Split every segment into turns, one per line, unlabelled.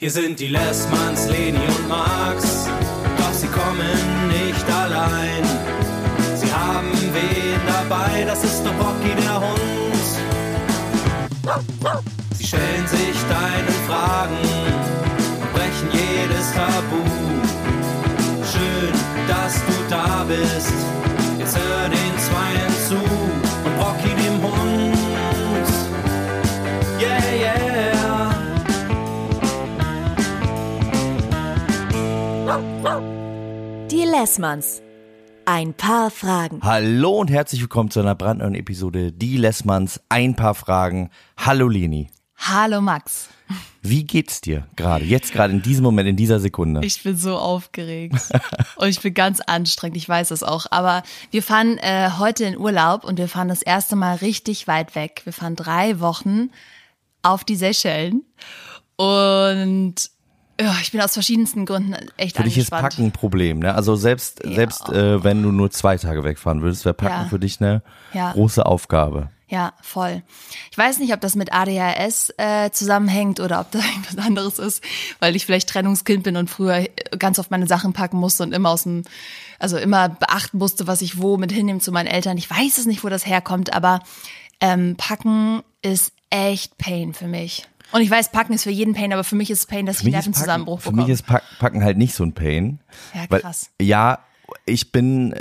Hier sind die Lessmanns, Leni und Max, doch sie kommen nicht allein. Sie haben wen dabei, das ist der Rocky der Hund. Sie stellen sich deinen Fragen und brechen jedes Tabu. Schön, dass du da bist, jetzt hör den
Lessmanns. Ein paar Fragen.
Hallo und herzlich willkommen zu einer brandneuen Episode Die Lessmanns. Ein paar Fragen. Hallo Leni.
Hallo Max.
Wie geht's dir gerade? Jetzt gerade in diesem Moment, in dieser Sekunde?
Ich bin so aufgeregt und ich bin ganz anstrengend, ich weiß es auch. Aber wir fahren äh, heute in Urlaub und wir fahren das erste Mal richtig weit weg. Wir fahren drei Wochen auf die Seychellen und ich bin aus verschiedensten Gründen echt
für dich ist. Packen ein Problem, ne? Also selbst
Ja.
selbst äh, wenn du nur zwei Tage wegfahren würdest, wäre Packen
Ja.
für dich eine
Ja.
große Aufgabe.
Ja, voll. Ich weiß nicht, ob das mit ADHS äh, zusammenhängt oder ob das irgendwas anderes ist, weil ich vielleicht Trennungskind bin und früher ganz oft meine Sachen packen musste und immer aus dem, also immer beachten musste, was ich wo mit hinnehmen zu meinen Eltern. Ich weiß es nicht, wo das herkommt, aber ähm, Packen ist echt Pain für mich. Und ich weiß, Packen ist für jeden Pain, aber für mich ist es Pain, dass
Für
ich Nervenzusammenbruch
Packen, für
bekomme.
mich ist Pack- Packen halt nicht so ein Pain.
Ja,
Weil,
krass.
ja, ich bin äh,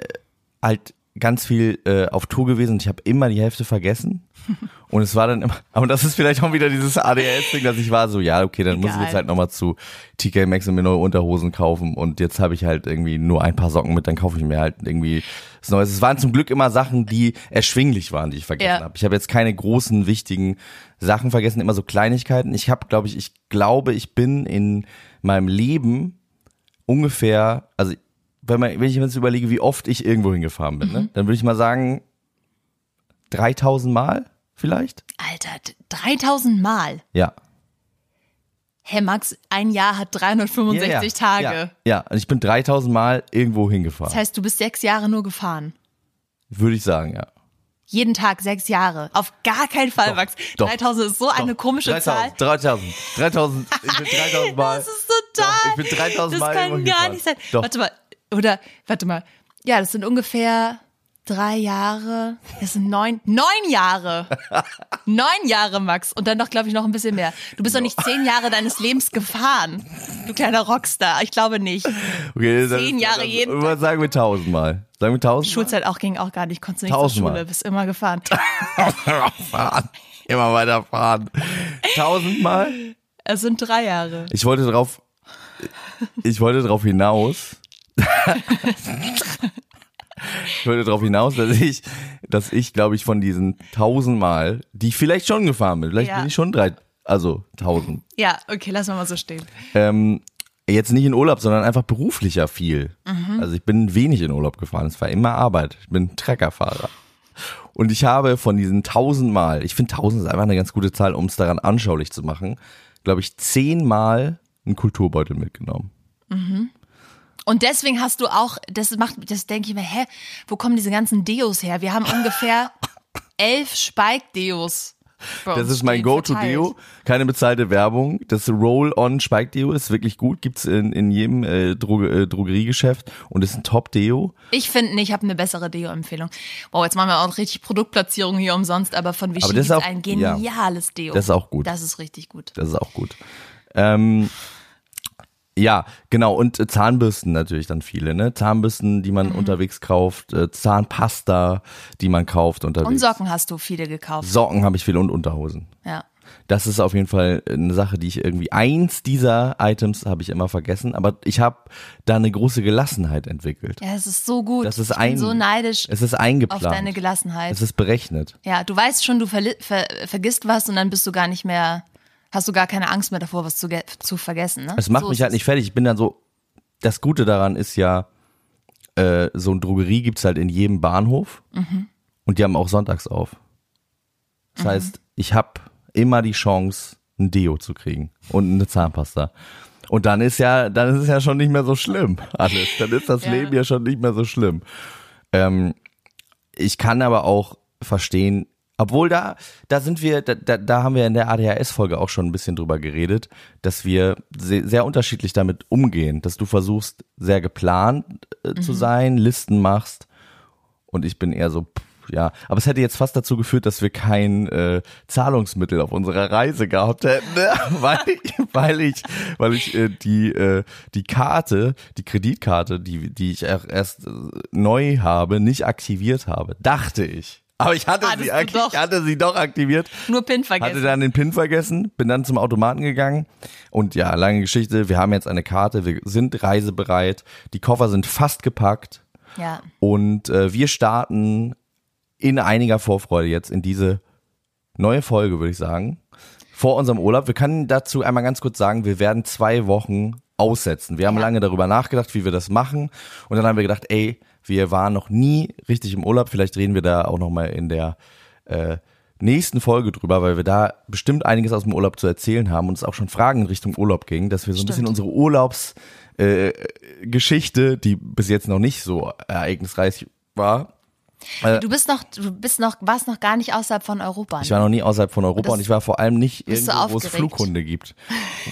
halt ganz viel äh, auf Tour gewesen und ich habe immer die Hälfte vergessen. Und es war dann immer, aber das ist vielleicht auch wieder dieses ADHS-Ding, dass ich war so, ja, okay, dann muss ich
Egal.
jetzt halt nochmal zu TK Maxx und mir neue Unterhosen kaufen und jetzt habe ich halt irgendwie nur ein paar Socken mit, dann kaufe ich mir halt irgendwie was Neues. Es waren zum Glück immer Sachen, die erschwinglich waren, die ich vergessen
Ja.
habe. Ich habe jetzt keine großen, wichtigen Sachen vergessen, immer so Kleinigkeiten. Ich habe, glaube ich, ich glaube, ich bin in meinem Leben ungefähr, also wenn, man, wenn ich mir jetzt überlege, wie oft ich irgendwo hingefahren bin, ne, dann würde ich mal sagen 3000 Mal vielleicht.
Alter, 3000 Mal.
Ja.
Hä, Max, ein Jahr hat 365
ja, ja.
Tage.
Ja, ja, und ich bin 3000 Mal irgendwo hingefahren.
Das heißt, du bist sechs Jahre nur gefahren.
würde ich sagen, ja.
Jeden Tag sechs Jahre. Auf gar keinen Fall,
Doch,
Max.
doch,
3000 ist so eine
Doch,
komische
3000,
Zahl.
3000, 3000, ich bin 3000 Mal.
Das ist total.
Ich bin 3000
das
Mal
kann
irgendwo
gar
hingefahren.
nicht sein. Warte mal. Oder, warte mal. Ja, das sind ungefähr drei Jahre. Das sind neun, neun Jahre. neun Jahre, Max. Und dann noch, glaube ich, noch ein bisschen mehr. Du bist doch nicht zehn Jahre deines Lebens gefahren. Du kleiner Rockstar. Ich glaube nicht.
Okay,
Zehn
ist-
Jahre jeden
irgendwann Sagen wir 1000 Mal. Sagen wir 1000 Mal?
Schulzeit auch ging auch gar nicht. Konntest du nicht zur
Tausendmal.
Schule. Bist immer gefahren.
fahren. Immer weiter fahren. 1000 Mal?
Es sind drei Jahre.
Ich wollte drauf, ich wollte drauf hinaus. ich wollte drauf hinaus, dass ich, dass ich, glaube ich, von diesen 1000 Mal, die ich vielleicht schon gefahren bin, vielleicht
Ja.
bin ich schon drei, also 1000.
Ja, okay, lass mal mal so stehen.
Ähm, jetzt nicht in Urlaub, sondern einfach beruflicher viel.
Mhm.
Also ich bin wenig in Urlaub gefahren. Es war immer Arbeit. Ich bin Treckerfahrer. Und ich habe von diesen tausendmal, ich finde tausend ist einfach eine ganz gute Zahl, um es daran anschaulich zu machen, glaube ich, zehnmal einen Kulturbeutel mitgenommen.
Und deswegen hast du auch, das macht, das denke ich mir, hä, wo kommen diese ganzen Deos her? Wir haben ungefähr elf Spike-Deos.
Das ist mein Go-To-Deo. Keine bezahlte Werbung. Das Roll-On Spike Deo ist wirklich gut. Gibt's in, in jedem äh, Droge, äh, Drogeriegeschäft und ist ein Top-Deo.
Ich finde, ich habe eine bessere Deo-Empfehlung. Wow, jetzt machen wir auch richtig Produktplatzierung hier umsonst, aber von Vichy
Aber das ist auch-
ein
ja.
geniales Deo.
Das ist auch gut.
Das ist richtig gut.
Das ist auch gut. Ähm, ja, genau. Und äh, Zahnbürsten natürlich dann viele, ne? Zahnbürsten, die
Mhm.
man unterwegs kauft, äh, Zahnpasta, die man kauft unterwegs.
Und Socken hast du viele gekauft.
Socken habe ich viele und Unterhosen.
Ja.
Das ist auf jeden Fall eine Sache, die ich irgendwie, eins dieser Items habe ich immer vergessen, aber ich habe da eine große Gelassenheit entwickelt.
Ja, es ist so gut.
Das ist
ich
ein,
bin so neidisch
Es ist
auf
eingeplant.
deine Gelassenheit.
Es ist berechnet.
Ja, du weißt schon, du ver vergisst was und dann bist du gar nicht mehr, hast du gar keine Angst mehr davor, was zu, zu vergessen. Ne?
Es macht
So
mich halt nicht fertig. Ich bin dann so, das Gute daran ist ja, äh, so ein Drogerie gibt's halt in jedem Bahnhof
Mhm.
und die haben auch sonntags auf. Das heißt, ich habe immer die Chance, ein Deo zu kriegen und eine Zahnpasta. Und dann ist ja, dann ist es ja schon nicht mehr so schlimm alles. Dann ist das
Ja.
Leben ja schon nicht mehr so schlimm. Ähm, ich kann aber auch verstehen, Obwohl da, da sind wir, da, da, da haben wir in der ADHS-Folge auch schon ein bisschen drüber geredet, dass wir sehr, unterschiedlich damit umgehen, dass du versuchst, sehr geplant äh, zu sein, Listen machst und ich bin eher so, pff, ja. Aber es hätte jetzt fast dazu geführt, dass wir kein äh, Zahlungsmittel auf unserer Reise gehabt hätten, ne? weil ich, weil ich, weil ich äh, die, äh, die Karte, die Kreditkarte, die, die ich erst äh, neu habe, nicht aktiviert habe. Dachte ich. Aber ich hatte,
Hattest
sie, ich hatte sie doch aktiviert.
Nur Pin
Hatte
vergessen.
dann den PIN vergessen, bin dann zum Automaten gegangen und ja, lange Geschichte, wir haben jetzt eine Karte, wir sind reisebereit, die Koffer sind fast gepackt
Ja.
und äh, wir starten in einiger Vorfreude jetzt in diese neue Folge, würde ich sagen, vor unserem Urlaub. Wir können dazu einmal ganz kurz sagen, wir werden zwei Wochen aussetzen. Wir haben
Ja.
lange darüber nachgedacht, wie wir das machen und dann haben wir gedacht, ey, wir waren noch nie richtig im Urlaub, vielleicht reden wir da auch noch mal in der äh, nächsten Folge drüber, weil wir da bestimmt einiges aus dem Urlaub zu erzählen haben und es auch schon Fragen in Richtung Urlaub ging, dass wir so ein bisschen
Stimmt.
unsere Urlaubs äh, die bis jetzt noch nicht so ereignisreich war.
Du bist noch, du bist noch, warst noch gar nicht außerhalb von Europa.
Ich war noch nie außerhalb von Europa
Das-
und ich war vor allem nicht irgendwo, wo es? Flughunde gibt.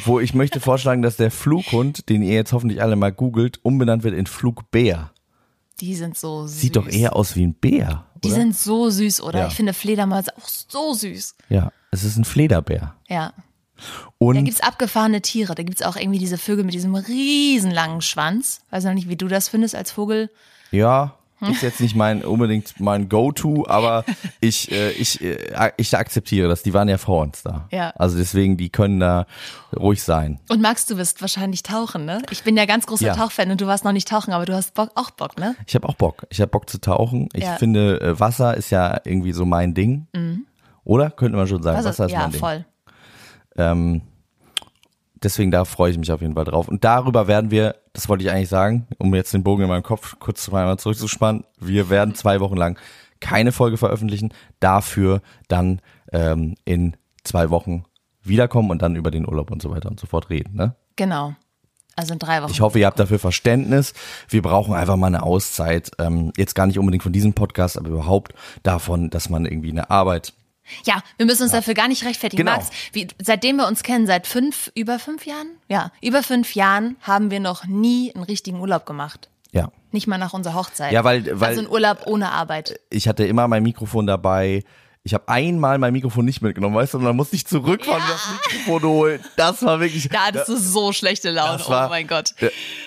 Wo ich möchte vorschlagen, dass der Flughund, den ihr jetzt hoffentlich alle mal googelt, umbenannt wird in Flugbär.
Die sind so süß.
Sieht doch eher aus wie ein Bär.
Die
oder?
sind so süß, oder?
Ja.
Ich finde Fledermäuse auch so süß.
Ja, es ist ein Flederbär.
Ja.
Und
Da gibt's abgefahrene Tiere. Da gibt's auch irgendwie diese Vögel mit diesem riesenlangen Schwanz. Weiß noch nicht, wie du das findest als Vogel.
ja, ist jetzt nicht mein unbedingt mein Go-To, aber ich äh, ich äh, ich akzeptiere das. Die waren ja vor uns da.
Ja.
Also deswegen, die können da ruhig sein.
Und Max, du wirst wahrscheinlich tauchen, ne? Ich bin ja ganz großer
Ja.
Tauchfan und du warst noch nicht tauchen, aber du hast Bock, auch Bock, ne?
Ich habe auch Bock. Ich habe Bock zu tauchen. Ich
Ja.
finde, äh, Wasser ist ja irgendwie so mein Ding. Oder? Könnte man schon sagen.
Also,
Wasser ist
ja,
mein Ding.
voll.
Ähm, deswegen da freue ich mich auf jeden Fall drauf. Und darüber werden wir, das wollte ich eigentlich sagen, um jetzt den Bogen in meinem Kopf kurz einmal zurückzuspannen, wir werden zwei Wochen lang keine Folge veröffentlichen, dafür dann ähm, in zwei Wochen wiederkommen und dann über den Urlaub und so weiter und so fort reden. Ne?
Genau. Also in drei Wochen.
Ich hoffe, ihr habt dafür Verständnis. Wir brauchen einfach mal eine Auszeit. Ähm, jetzt gar nicht unbedingt von diesem Podcast, aber überhaupt davon, dass man irgendwie eine Arbeit
Ja, wir müssen uns dafür gar nicht rechtfertigen.
Genau.
Max, wie, seitdem wir uns kennen, seit fünf, über fünf Jahren? Ja, über fünf Jahren haben wir noch nie einen richtigen Urlaub gemacht.
ja,
Nicht mal nach unserer Hochzeit.
Ja, weil- weil-
also ein Urlaub ohne Arbeit.
ich hatte immer mein Mikrofon dabei. Ich habe einmal mein Mikrofon nicht mitgenommen, weißt du, und dann musste ich zurückfahren und das Mikrofon holen. Das war wirklich.
Da hattest du so schlechte Laune.
war,
oh mein Gott.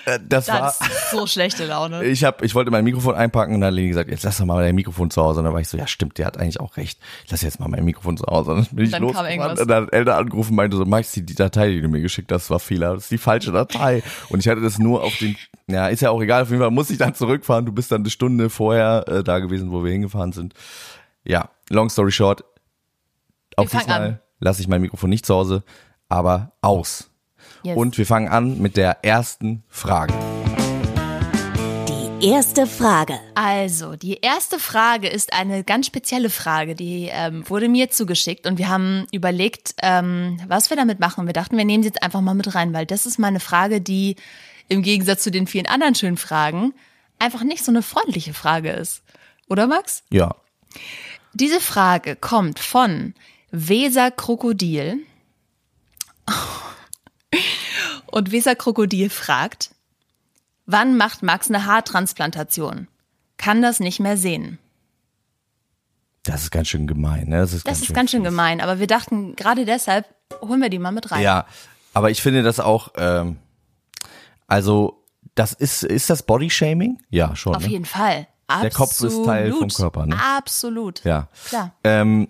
äh, Das
Da
war.
so schlechte Laune.
Ich hab, ich wollte mein Mikrofon einpacken und dann hat Leni gesagt, jetzt lass doch mal dein Mikrofon zu Hause. Und dann war ich so, ja stimmt, der hat eigentlich auch recht. Ich lass jetzt mal mein Mikrofon zu Hause. Und dann bin ich
Dann kam
losgefahren
irgendwas.
und dann hat Eltern angerufen und meinte so, Max, die, die Datei, die du mir geschickt hast, war Fehler. Das ist die falsche Datei. Und ich hatte das nur auf den, ja, ist ja auch egal. Auf jeden Fall muss ich dann zurückfahren. Du bist dann eine Stunde vorher äh, da gewesen, wo wir hingefahren sind. Ja, long story short. Auch
fangen
diesmal lasse ich mein Mikrofon nicht zu Hause, aber aus.
Yes.
Und wir fangen an mit der ersten Frage.
Die erste Frage.
Also, die erste Frage ist eine ganz spezielle Frage, die ähm, wurde mir zugeschickt und wir haben überlegt, ähm, was wir damit machen. Wir dachten, wir nehmen sie jetzt einfach mal mit rein, weil das ist mal eine Frage, die im Gegensatz zu den vielen anderen schönen Fragen einfach nicht so eine freundliche Frage ist. Oder Max?
Ja.
Diese Frage kommt von Weser Krokodil. Und Weser Krokodil fragt, wann macht Max eine Haartransplantation? Kann das nicht mehr sehen.
Das ist ganz schön gemein, ne? Das ist,
Das
ganz,
ist
schön
ganz schön gemein, aber wir dachten, gerade deshalb holen wir die mal mit rein.
Ja, aber ich finde das auch, ähm, also, das ist, ist das Bodyshaming? Ja, schon.
Auf
ne?
jeden Fall. Absolut.
Der Kopf ist Teil vom Körper, ne?
Absolut.
Ja.
Klar.
Ähm,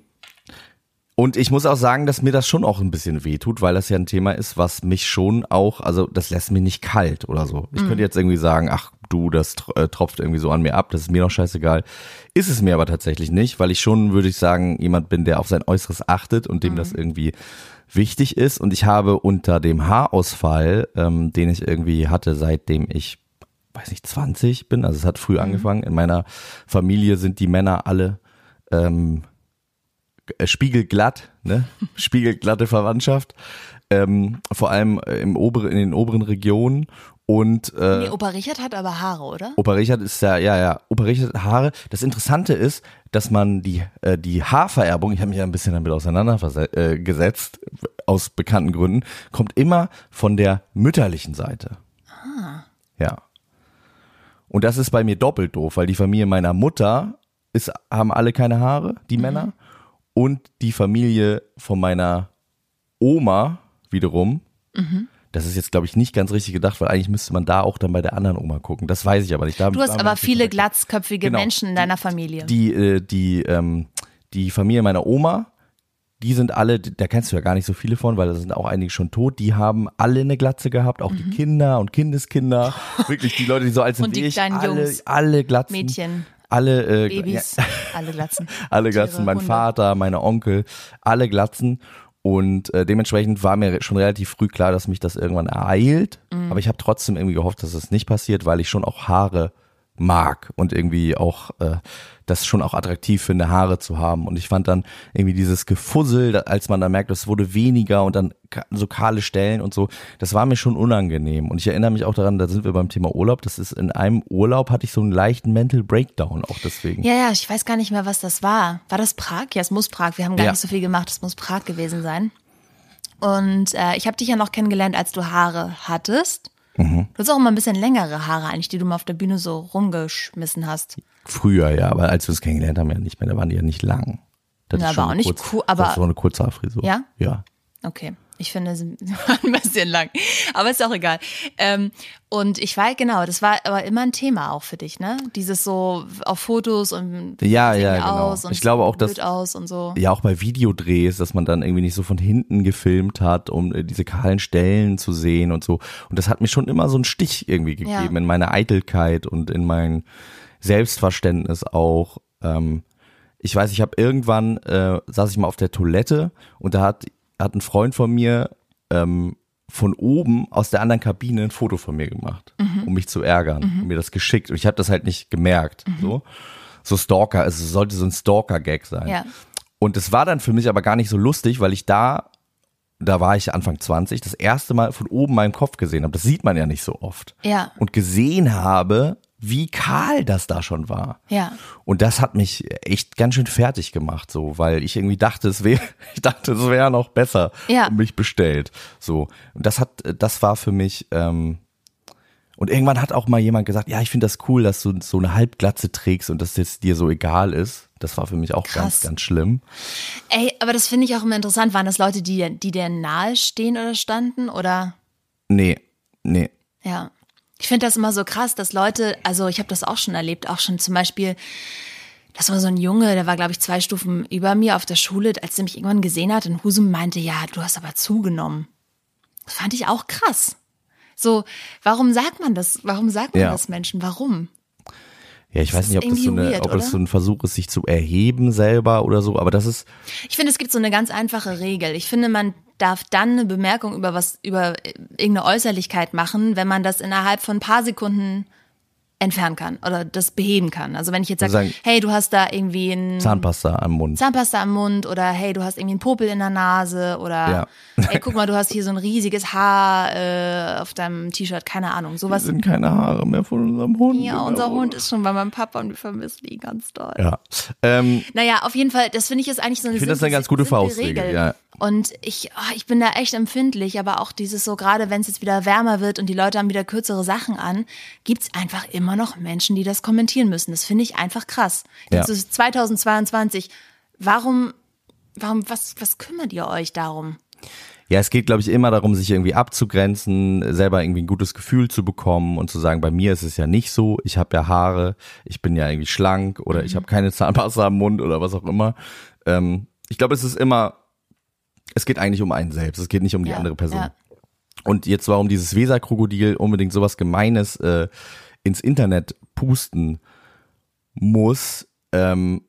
und ich muss auch sagen, dass mir das schon auch ein bisschen wehtut, weil das ja ein Thema ist, was mich schon auch, also das lässt mich nicht kalt oder so. Ich könnte jetzt irgendwie sagen, ach du, das äh, tropft irgendwie so an mir ab, das ist mir doch scheißegal. Ist es mir aber tatsächlich nicht, weil ich schon, würde ich sagen, jemand bin, der auf sein Äußeres achtet und dem das irgendwie wichtig ist. Und ich habe unter dem Haarausfall, ähm, den ich irgendwie hatte, seitdem ich weiß nicht, 20 bin, also es hat früh angefangen. In meiner Familie sind die Männer alle ähm, äh, spiegelglatt, ne? Spiegelglatte Verwandtschaft. Ähm, vor allem äh, im oberen, in den oberen Regionen. Und äh,
Nee, Opa Richard hat aber Haare, oder?
Opa Richard ist ja, ja, ja, Opa Richard hat Haare. Das Interessante ist, dass man die, äh, die Haarvererbung, ich habe mich ja ein bisschen damit auseinandergesetzt, äh, aus bekannten Gründen, kommt immer von der mütterlichen Seite. Ah. Ja. Und das ist bei mir doppelt doof, weil die Familie meiner Mutter ist, haben alle keine Haare, die Männer. Und die Familie von meiner Oma wiederum, das ist jetzt, glaube ich, nicht ganz richtig gedacht, weil eigentlich müsste man da auch dann bei der anderen Oma gucken. Das weiß ich aber nicht. Da,
Du hast aber viele glatzköpfige
Genau.
Menschen in deiner Familie.
Die, äh, die, ähm, die Familie meiner Oma, die sind alle, da kennst du ja gar nicht so viele von, weil da sind auch einige schon tot, die haben alle eine Glatze gehabt, auch die Kinder und Kindeskinder. Wirklich, die Leute, die so alt sind
Mhm. Und die
wie ich,
kleinen
alle,
Jungs.
alle Glatzen.
Mädchen,
Alle, äh,
Babys,
ja,
alle glatzen.
alle
Tiere,
Glatzen, mein
Hunde.
Vater, meine Onkel, alle Glatzen. Und äh, dementsprechend war mir schon relativ früh klar, dass mich das irgendwann ereilt.
Mhm.
Aber ich habe trotzdem irgendwie gehofft, dass es nicht passiert, weil ich schon auch Haare mag und irgendwie auch äh, das schon auch attraktiv finde, Haare zu haben. Und ich fand dann irgendwie dieses Gefussel, als man dann merkt, es wurde weniger und dann so kahle Stellen und so, das war mir schon unangenehm. Und ich erinnere mich auch daran, da sind wir beim Thema Urlaub, das ist in einem Urlaub hatte ich so einen leichten Mental Breakdown auch deswegen.
Ja, ja, ich weiß gar nicht mehr, was das war. War das Prag? Ja, es muss Prag. Wir haben gar
Ja.
nicht so viel gemacht. Es muss Prag gewesen sein. Und äh, ich habe dich ja noch kennengelernt, als du Haare hattest.
Mhm.
Du hast auch immer ein bisschen längere Haare eigentlich, die du mal auf der Bühne so rumgeschmissen hast.
Früher, ja, aber als wir uns kennengelernt haben, ja nicht mehr, da waren die ja nicht lang. Das
Ja, aber auch nicht cool, aber-
Das ist so eine Kurzhaarfrisur.
Ja?
Ja.
Okay. Ich finde, sie waren ein bisschen lang. Aber ist auch egal. Ähm, und ich weiß, genau, das war aber immer ein Thema auch für dich, ne? Dieses so auf Fotos und
Ja, ja, genau.
aus und
Ich glaube auch, dass-
aus und so.
Ja, auch bei Videodrehs, dass man dann irgendwie nicht so von hinten gefilmt hat, um äh, diese kahlen Stellen zu sehen und so. Und das hat mir schon immer so einen Stich irgendwie gegeben
Ja.
in meine Eitelkeit und in mein Selbstverständnis auch. Ähm, ich weiß, ich habe irgendwann, äh, saß ich mal auf der Toilette und da hat, hat ein Freund von mir ähm, von oben aus der anderen Kabine ein Foto von mir gemacht,
Mhm.
um mich zu ärgern und mir das geschickt. Und ich habe das halt nicht gemerkt.
Mhm.
So, so Stalker, es sollte so ein Stalker-Gag sein.
Ja.
Und es war dann für mich aber gar nicht so lustig, weil ich da, da war ich Anfang 20, das erste Mal von oben meinen Kopf gesehen habe. Das sieht man ja nicht so oft.
Ja.
Und gesehen habe, wie kahl das da schon war.
Ja.
Und das hat mich echt ganz schön fertig gemacht, so, weil ich irgendwie dachte, es wäre, ich dachte, es wäre noch besser
Ja.
um mich bestellt. So. Und das hat, das war für mich, ähm, und irgendwann hat auch mal jemand gesagt, ja, ich finde das cool, dass du so eine Halbglatze trägst und dass das dir so egal ist. Das war für mich auch ganz,
Krass.
ganz schlimm.
Ey, aber das finde ich auch immer interessant. Waren das Leute, die, die dir nahe stehen oder standen? Oder
Nee, nee.
ja. Ich finde das immer so krass, dass Leute, also ich habe das auch schon erlebt, auch schon zum Beispiel, das war so ein Junge, der war, glaube ich, zwei Stufen über mir auf der Schule, als er mich irgendwann gesehen hat in Husum, meinte, ja, du hast aber zugenommen. Das fand ich auch krass. So, warum sagt man das? Warum sagt man
Ja.
das Menschen? Warum?
Ja, ich weiß
ist
nicht, ob das so, eine,
weird,
ob das so ein Versuch ist, sich zu erheben selber oder so, aber das ist,
Ich finde, es gibt so eine ganz einfache Regel. Ich finde, man darf dann eine Bemerkung über was, über äh, irgendeine Äußerlichkeit machen, wenn man das innerhalb von ein paar Sekunden entfernen kann oder das beheben kann. Also wenn ich jetzt sage,
Sagen-
hey, du hast da irgendwie ein
Zahnpasta am Mund.
Zahnpasta am Mund oder hey, du hast irgendwie einen Popel in der Nase oder
Ja.
hey, guck mal, du hast hier so ein riesiges Haar äh, auf deinem T-Shirt, keine Ahnung, sowas.
sind keine Haare mehr von unserem Hund.
Ja,
der
unser
Wohnung.
Hund ist schon bei meinem Papa und wir vermissen ihn ganz doll.
Ja. Ähm,
Naja, auf jeden Fall, das finde ich ist eigentlich so eine
Ich finde das eine ganz gute Faustregel,
Regel.
ja.
Und ich, oh, ich bin da echt empfindlich, aber auch dieses so, gerade wenn es jetzt wieder wärmer wird und die Leute haben wieder kürzere Sachen an, gibt's einfach immer noch Menschen, die das kommentieren müssen. Das finde ich einfach krass.
Ja.
Jetzt ist 2022. Warum, warum, was, was kümmert ihr euch darum?
ja, es geht, glaube ich, immer darum, sich irgendwie abzugrenzen, selber irgendwie ein gutes Gefühl zu bekommen und zu sagen, bei mir ist es ja nicht so, ich habe ja Haare, ich bin ja irgendwie schlank oder
Mhm.
ich habe keine Zahnpasta am Mund oder was auch immer. Ähm, ich glaube, es ist immer, es geht eigentlich um einen selbst, es geht nicht um die
Ja,
andere Person.
ja.
Und jetzt warum dieses Weserkrokodil unbedingt sowas Gemeines äh, ins Internet pusten muss, ähm,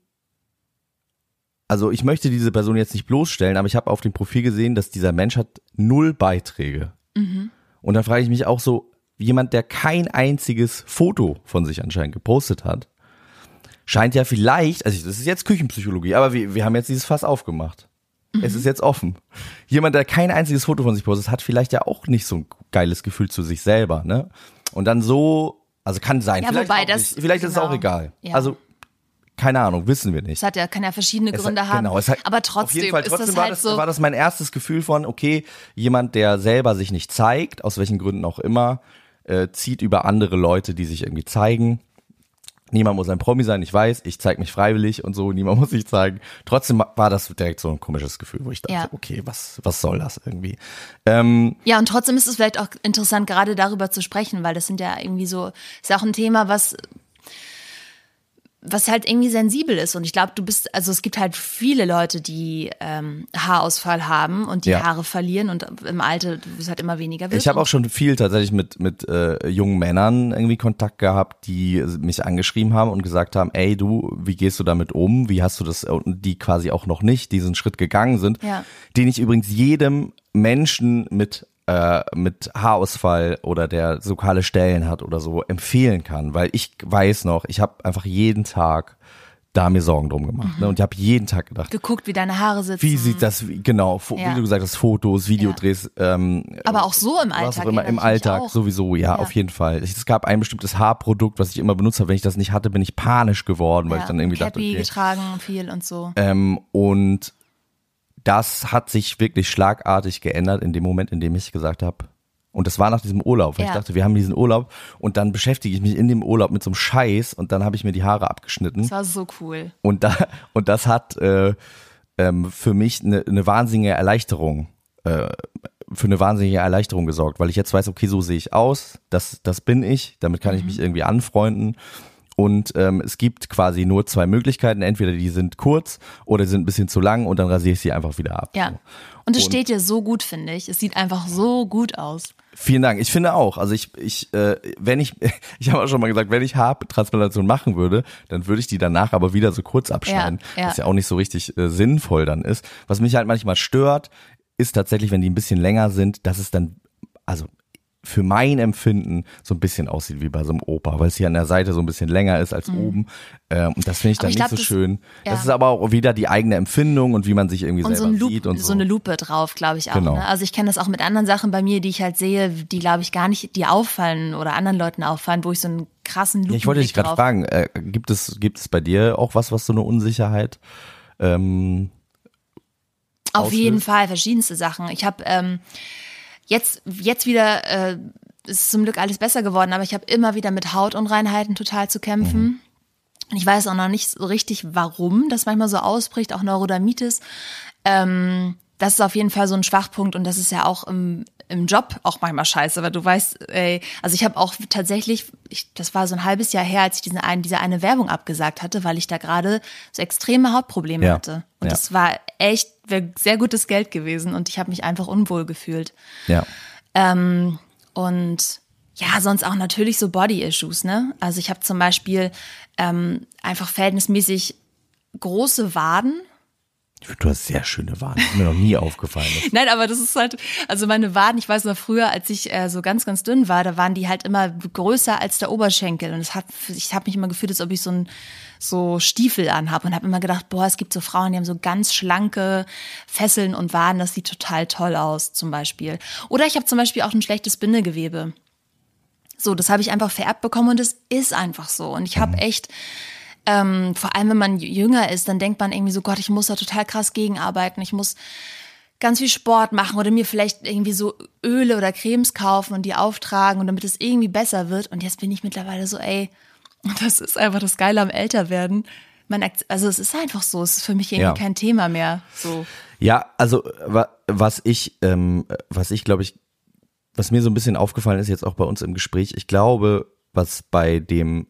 also ich möchte diese Person jetzt nicht bloßstellen, aber ich habe auf dem Profil gesehen, dass dieser Mensch hat null Beiträge. Und dann frage ich mich auch so, jemand, der kein einziges Foto von sich anscheinend gepostet hat, scheint ja vielleicht, also das ist jetzt Küchenpsychologie, aber wir, wir haben jetzt dieses Fass aufgemacht. Es ist jetzt offen. Jemand, der kein einziges Foto von sich postet, hat vielleicht ja auch nicht so ein geiles Gefühl zu sich selber, ne? Und dann so, also kann sein.
Ja,
vielleicht
wobei das-
nicht. Vielleicht ist es
genau.
auch egal.
Ja.
Also, keine Ahnung, wissen wir nicht.
Es hat ja, kann ja verschiedene Gründe
hat-
haben.
Genau, hat,
aber
auf
trotzdem,
jeden Fall,
ist
trotzdem
das
war,
halt
das,
so.
war das mein erstes Gefühl von, okay, jemand, der selber sich nicht zeigt, aus welchen Gründen auch immer, äh, zieht über andere Leute, die sich irgendwie zeigen. Niemand muss ein Promi sein, ich weiß, ich zeige mich freiwillig und so, niemand muss sich zeigen. Trotzdem war das direkt so ein komisches Gefühl, wo ich dachte,
Ja.
okay, was, was soll das irgendwie? Ähm,
Ja, und trotzdem ist es vielleicht auch interessant, gerade darüber zu sprechen, weil das sind ja irgendwie so, ist ja auch ein Thema, was, was halt irgendwie sensibel ist. Und ich glaube, du bist, also es gibt halt viele Leute, die ähm, Haarausfall haben und die
Ja.
Haare verlieren und im Alter es halt immer weniger wird.
Ich habe auch schon viel tatsächlich mit mit äh, jungen Männern irgendwie Kontakt gehabt, die mich angeschrieben haben und gesagt haben, ey du, wie gehst du damit um? Wie hast du das und die quasi auch noch nicht diesen Schritt gegangen sind,
Ja.
den ich übrigens jedem Menschen mit äh, mit Haarausfall oder der so kahle Stellen hat oder so empfehlen kann, weil ich weiß noch, ich habe einfach jeden Tag da mir Sorgen drum gemacht ne? und ich habe jeden Tag gedacht,
geguckt, wie deine Haare sitzen.
wie sieht das genau,
Ja.
wie du gesagt hast, Fotos, Videodrehs, ähm,
Aber auch so im Alltag.
auch immer
ja,
im Alltag
auch.
sowieso, ja,
Ja.
auf jeden Fall. Es gab ein bestimmtes Haarprodukt, was ich immer benutzt habe. Wenn ich das nicht hatte, bin ich panisch geworden, weil
ja.
ich dann irgendwie dachte,
Cappy
okay.
getragen viel und so.
Ähm, und das hat sich wirklich schlagartig geändert in dem Moment, in dem ich gesagt habe, und das war nach diesem Urlaub, weil
Ja.
ich dachte, wir haben diesen Urlaub und dann beschäftige ich mich in dem Urlaub mit so einem Scheiß und dann habe ich mir die Haare abgeschnitten.
Das war so cool.
Und da und das hat äh, ähm, für mich eine, eine wahnsinnige Erleichterung äh, für eine wahnsinnige Erleichterung gesorgt, weil ich jetzt weiß, okay, so sehe ich aus, das das bin ich, damit kann ich mich irgendwie anfreunden. Und ähm, es gibt quasi nur zwei Möglichkeiten. Entweder die sind kurz oder die sind ein bisschen zu lang und dann rasiere ich sie einfach wieder ab.
Ja.
So.
Und es
Und-
steht dir so gut, finde ich. Es sieht einfach so gut aus.
Vielen Dank. Ich finde auch, also ich, ich, äh, wenn ich, ich habe auch schon mal gesagt, wenn ich Haartransplantation machen würde, dann würde ich die danach aber wieder so kurz abschneiden,
Ja, ja.
was ja auch nicht so richtig äh, sinnvoll dann ist. Was mich halt manchmal stört, ist tatsächlich, wenn die ein bisschen länger sind, dass es dann, also für mein Empfinden so ein bisschen aussieht wie bei so einem Opa, weil es hier an der Seite so ein bisschen länger ist als oben. Ähm, und das finde ich dann
ich
nicht
glaub,
so
das-
schön.
ja.
Das ist aber auch wieder die eigene Empfindung und wie man sich irgendwie
Und so,
selber
ein Loop,
sieht und so.
so eine Lupe drauf, glaube ich auch.
Genau.
Ne? Also ich kenne das auch mit anderen Sachen bei mir, die ich halt sehe, die glaube ich gar nicht, die auffallen oder anderen Leuten auffallen, wo ich so einen krassen Loop
Ja, ich wollte dich gerade fragen, äh, gibt es gibt es bei dir auch was, was so eine Unsicherheit? Ähm,
Auf
auslöst?
jeden Fall verschiedenste Sachen. Ich habe ähm, jetzt jetzt wieder äh, ist zum Glück alles besser geworden, aber ich habe immer wieder mit Hautunreinheiten total zu kämpfen.
Mhm.
Und ich weiß auch noch nicht so richtig, warum das manchmal so ausbricht, auch Neurodermitis. Ähm, das ist auf jeden Fall so ein Schwachpunkt und das ist ja auch im, im Job auch manchmal scheiße, weil du weißt, ey, also ich habe auch tatsächlich, ich, das war so ein halbes Jahr her, als ich diesen einen, diese eine Werbung abgesagt hatte, weil ich da gerade so extreme Hautprobleme
Ja,
hatte. Und
ja.
das war echt sehr gutes Geld gewesen und ich habe mich einfach unwohl gefühlt.
ja.
Ähm, und ja, sonst auch natürlich so Body-Issues, ne? Also ich habe zum Beispiel ähm, einfach verhältnismäßig große Waden.
Du hast sehr schöne Waden. Das ist mir noch nie aufgefallen. Das-
Nein, aber das ist halt, also meine Waden, ich weiß noch früher, als ich äh, so ganz, ganz dünn war, da waren die halt immer größer als der Oberschenkel. Und es hat, ich habe mich immer gefühlt, als ob ich so ein so Stiefel anhab und habe immer gedacht, boah, es gibt so Frauen, die haben so ganz schlanke Fesseln und Waden, das sieht total toll aus, zum Beispiel. Oder ich habe zum Beispiel auch ein schlechtes Bindegewebe. So, das habe ich einfach vererbt bekommen und es ist einfach so. Und ich habe echt, ähm, vor allem wenn man jünger ist, dann denkt man irgendwie so, Gott, ich muss da total krass gegenarbeiten. Ich muss ganz viel Sport machen oder mir vielleicht irgendwie so Öle oder Cremes kaufen und die auftragen und damit es irgendwie besser wird. Und jetzt bin ich mittlerweile so, ey, das ist einfach das Geile am Älterwerden. Man, also es ist einfach so, es ist für mich irgendwie
Ja.
kein Thema mehr. So.
Ja, also wa- was ich, ähm, was ich glaube ich, was mir so ein bisschen aufgefallen ist jetzt auch bei uns im Gespräch, ich glaube, was bei dem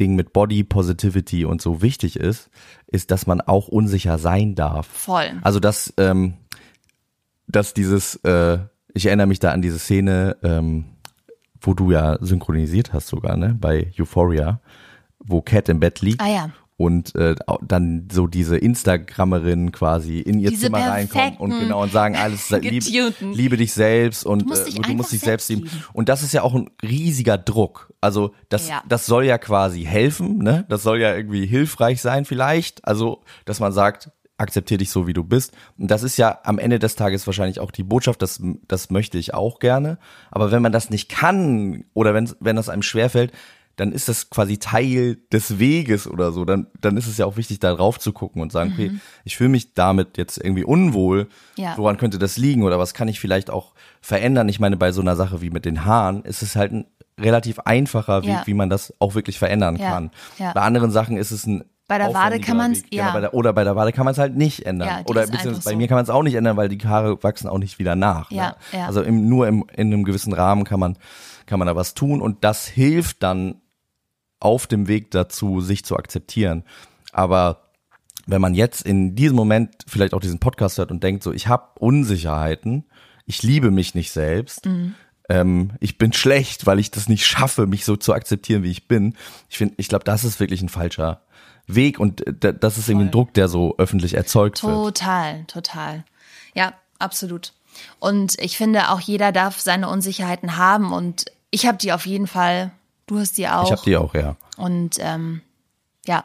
Ding mit Body Positivity und so wichtig ist, ist, dass man auch unsicher sein darf.
Voll.
Also dass, ähm, dass dieses, äh, ich erinnere mich da an diese Szene, ähm, wo du ja synchronisiert hast sogar, ne, bei Euphoria, wo Cat im Bett liegt.
Ah ja.
Und äh, dann so diese Instagrammerin quasi in ihr
Diese
Zimmer reinkommen und genau und sagen alles liebe, liebe dich selbst und
Du musst
äh,
dich
du
einfach
musst dich
selbst
selbst lieben.
lieben.
Und das ist ja auch ein riesiger Druck. Also das
Ja.
das soll ja quasi helfen, ne? Das soll ja irgendwie hilfreich sein vielleicht. Also dass man sagt, akzeptiere dich so, wie du bist. Und das ist ja am Ende des Tages wahrscheinlich auch die Botschaft, das, das möchte ich auch gerne. Aber wenn man das nicht kann oder wenn, wenn das einem schwerfällt, dann ist das quasi Teil des Weges oder so. Dann, dann ist es ja auch wichtig, da drauf zu gucken und sagen, okay, ich fühle mich damit jetzt irgendwie unwohl.
Ja.
Woran könnte das liegen oder was kann ich vielleicht auch verändern? Ich meine, bei so einer Sache wie mit den Haaren ist es halt ein relativ einfacher Weg,
Ja.
wie man das auch wirklich verändern
Ja.
kann.
Ja.
Bei anderen Sachen ist es ein
Bei der Wade kann man's-
Weg. Genau,
ja.
bei der, oder bei der Wade kann man es halt nicht ändern.
Ja,
oder beziehungsweise bei
so.
mir kann man es auch nicht ändern, weil die Haare wachsen auch nicht wieder nach.
Ja,
ne?
ja.
Also im, nur im, in einem gewissen Rahmen kann man, kann man da was tun und das hilft dann auf dem Weg dazu, sich zu akzeptieren. Aber wenn man jetzt in diesem Moment vielleicht auch diesen Podcast hört und denkt so, ich habe Unsicherheiten, ich liebe mich nicht selbst, ähm, ich bin schlecht, weil ich das nicht schaffe, mich so zu akzeptieren, wie ich bin. Ich finde, ich glaube, das ist wirklich ein falscher Weg und äh, da- das ist irgendwie ein Druck, der so öffentlich erzeugt wird.
Total, total. Ja, absolut. Und ich finde, auch jeder darf seine Unsicherheiten haben und ich habe die auf jeden Fall. Du hast die auch.
Ich habe die auch, ja.
Und ähm, ja,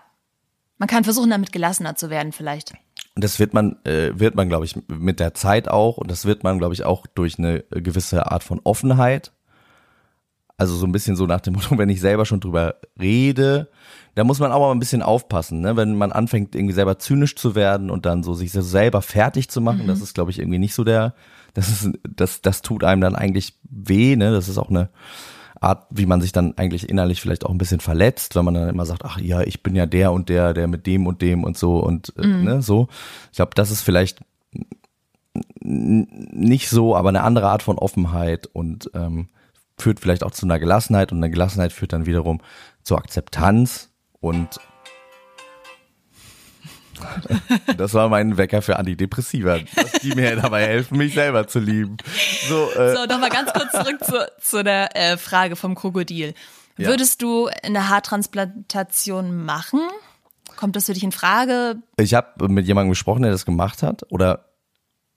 man kann versuchen, damit gelassener zu werden, vielleicht.
Und das wird man, äh, wird man, glaube ich, mit der Zeit auch und das wird man, glaube ich, auch durch eine gewisse Art von Offenheit. Also so ein bisschen so nach dem Motto, wenn ich selber schon drüber rede, da muss man auch mal ein bisschen aufpassen, ne? Wenn man anfängt, irgendwie selber zynisch zu werden und dann so sich selber fertig zu machen, das ist, glaube ich, irgendwie nicht so der, das ist, das, das tut einem dann eigentlich weh, ne? Das ist auch eine Art, wie man sich dann eigentlich innerlich vielleicht auch ein bisschen verletzt, wenn man dann immer sagt, ach ja, ich bin ja der und der, der mit dem und dem und so und äh, ne, so. Ich glaube, das ist vielleicht nicht so, aber eine andere Art von Offenheit und ähm, führt vielleicht auch zu einer Gelassenheit und eine Gelassenheit führt dann wiederum zur Akzeptanz und das war mein Wecker für Antidepressiva, dass die mir dabei helfen, mich selber zu lieben. So, äh,
So, nochmal ganz kurz zurück zu, zu der äh, Frage vom Krokodil.
Ja.
Würdest du eine Haartransplantation machen? Kommt das für dich in Frage?
ich habe mit jemandem gesprochen, der das gemacht hat, oder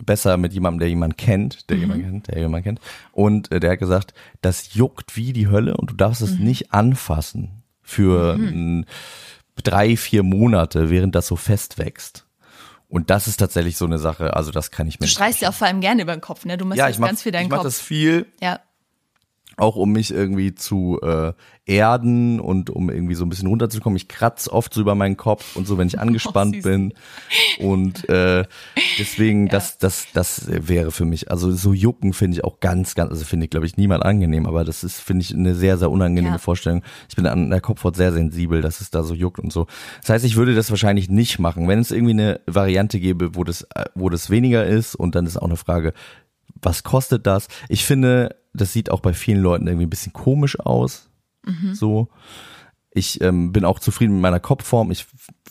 besser mit jemandem, der jemanden kennt, der jemanden kennt, der jemanden kennt. Und äh, der hat gesagt, das juckt wie die Hölle und du darfst es nicht anfassen für n, drei, vier Monate, während das so fest wächst. Und das ist tatsächlich so eine Sache, also das kann ich mir
Du streichst dir auch vor allem gerne über den Kopf, ne? Du machst
ja, ich mach,
ganz viel deinen
ich mach
Kopf.
das viel,
ja.
Auch um mich irgendwie zu äh, erden und um irgendwie so ein bisschen runterzukommen. Ich kratz oft so über meinen Kopf und so, wenn ich angespannt
süß.
bin. Und äh, deswegen, das, das, das wäre für mich, also so jucken finde ich auch ganz, ganz, also finde ich, glaube ich, niemand angenehm, aber das ist, finde ich, eine sehr, sehr unangenehme
Ja.
Vorstellung. Ich bin an der Kopfhaut sehr sensibel, dass es da so juckt und so. Das heißt, ich würde das wahrscheinlich nicht machen. Wenn es irgendwie eine Variante gäbe, wo das, äh, wo das weniger ist und dann ist auch eine Frage, was kostet das? Ich finde, das sieht auch bei vielen Leuten irgendwie ein bisschen komisch aus. So. Ich ähm, bin auch zufrieden mit meiner Kopfform. Ich,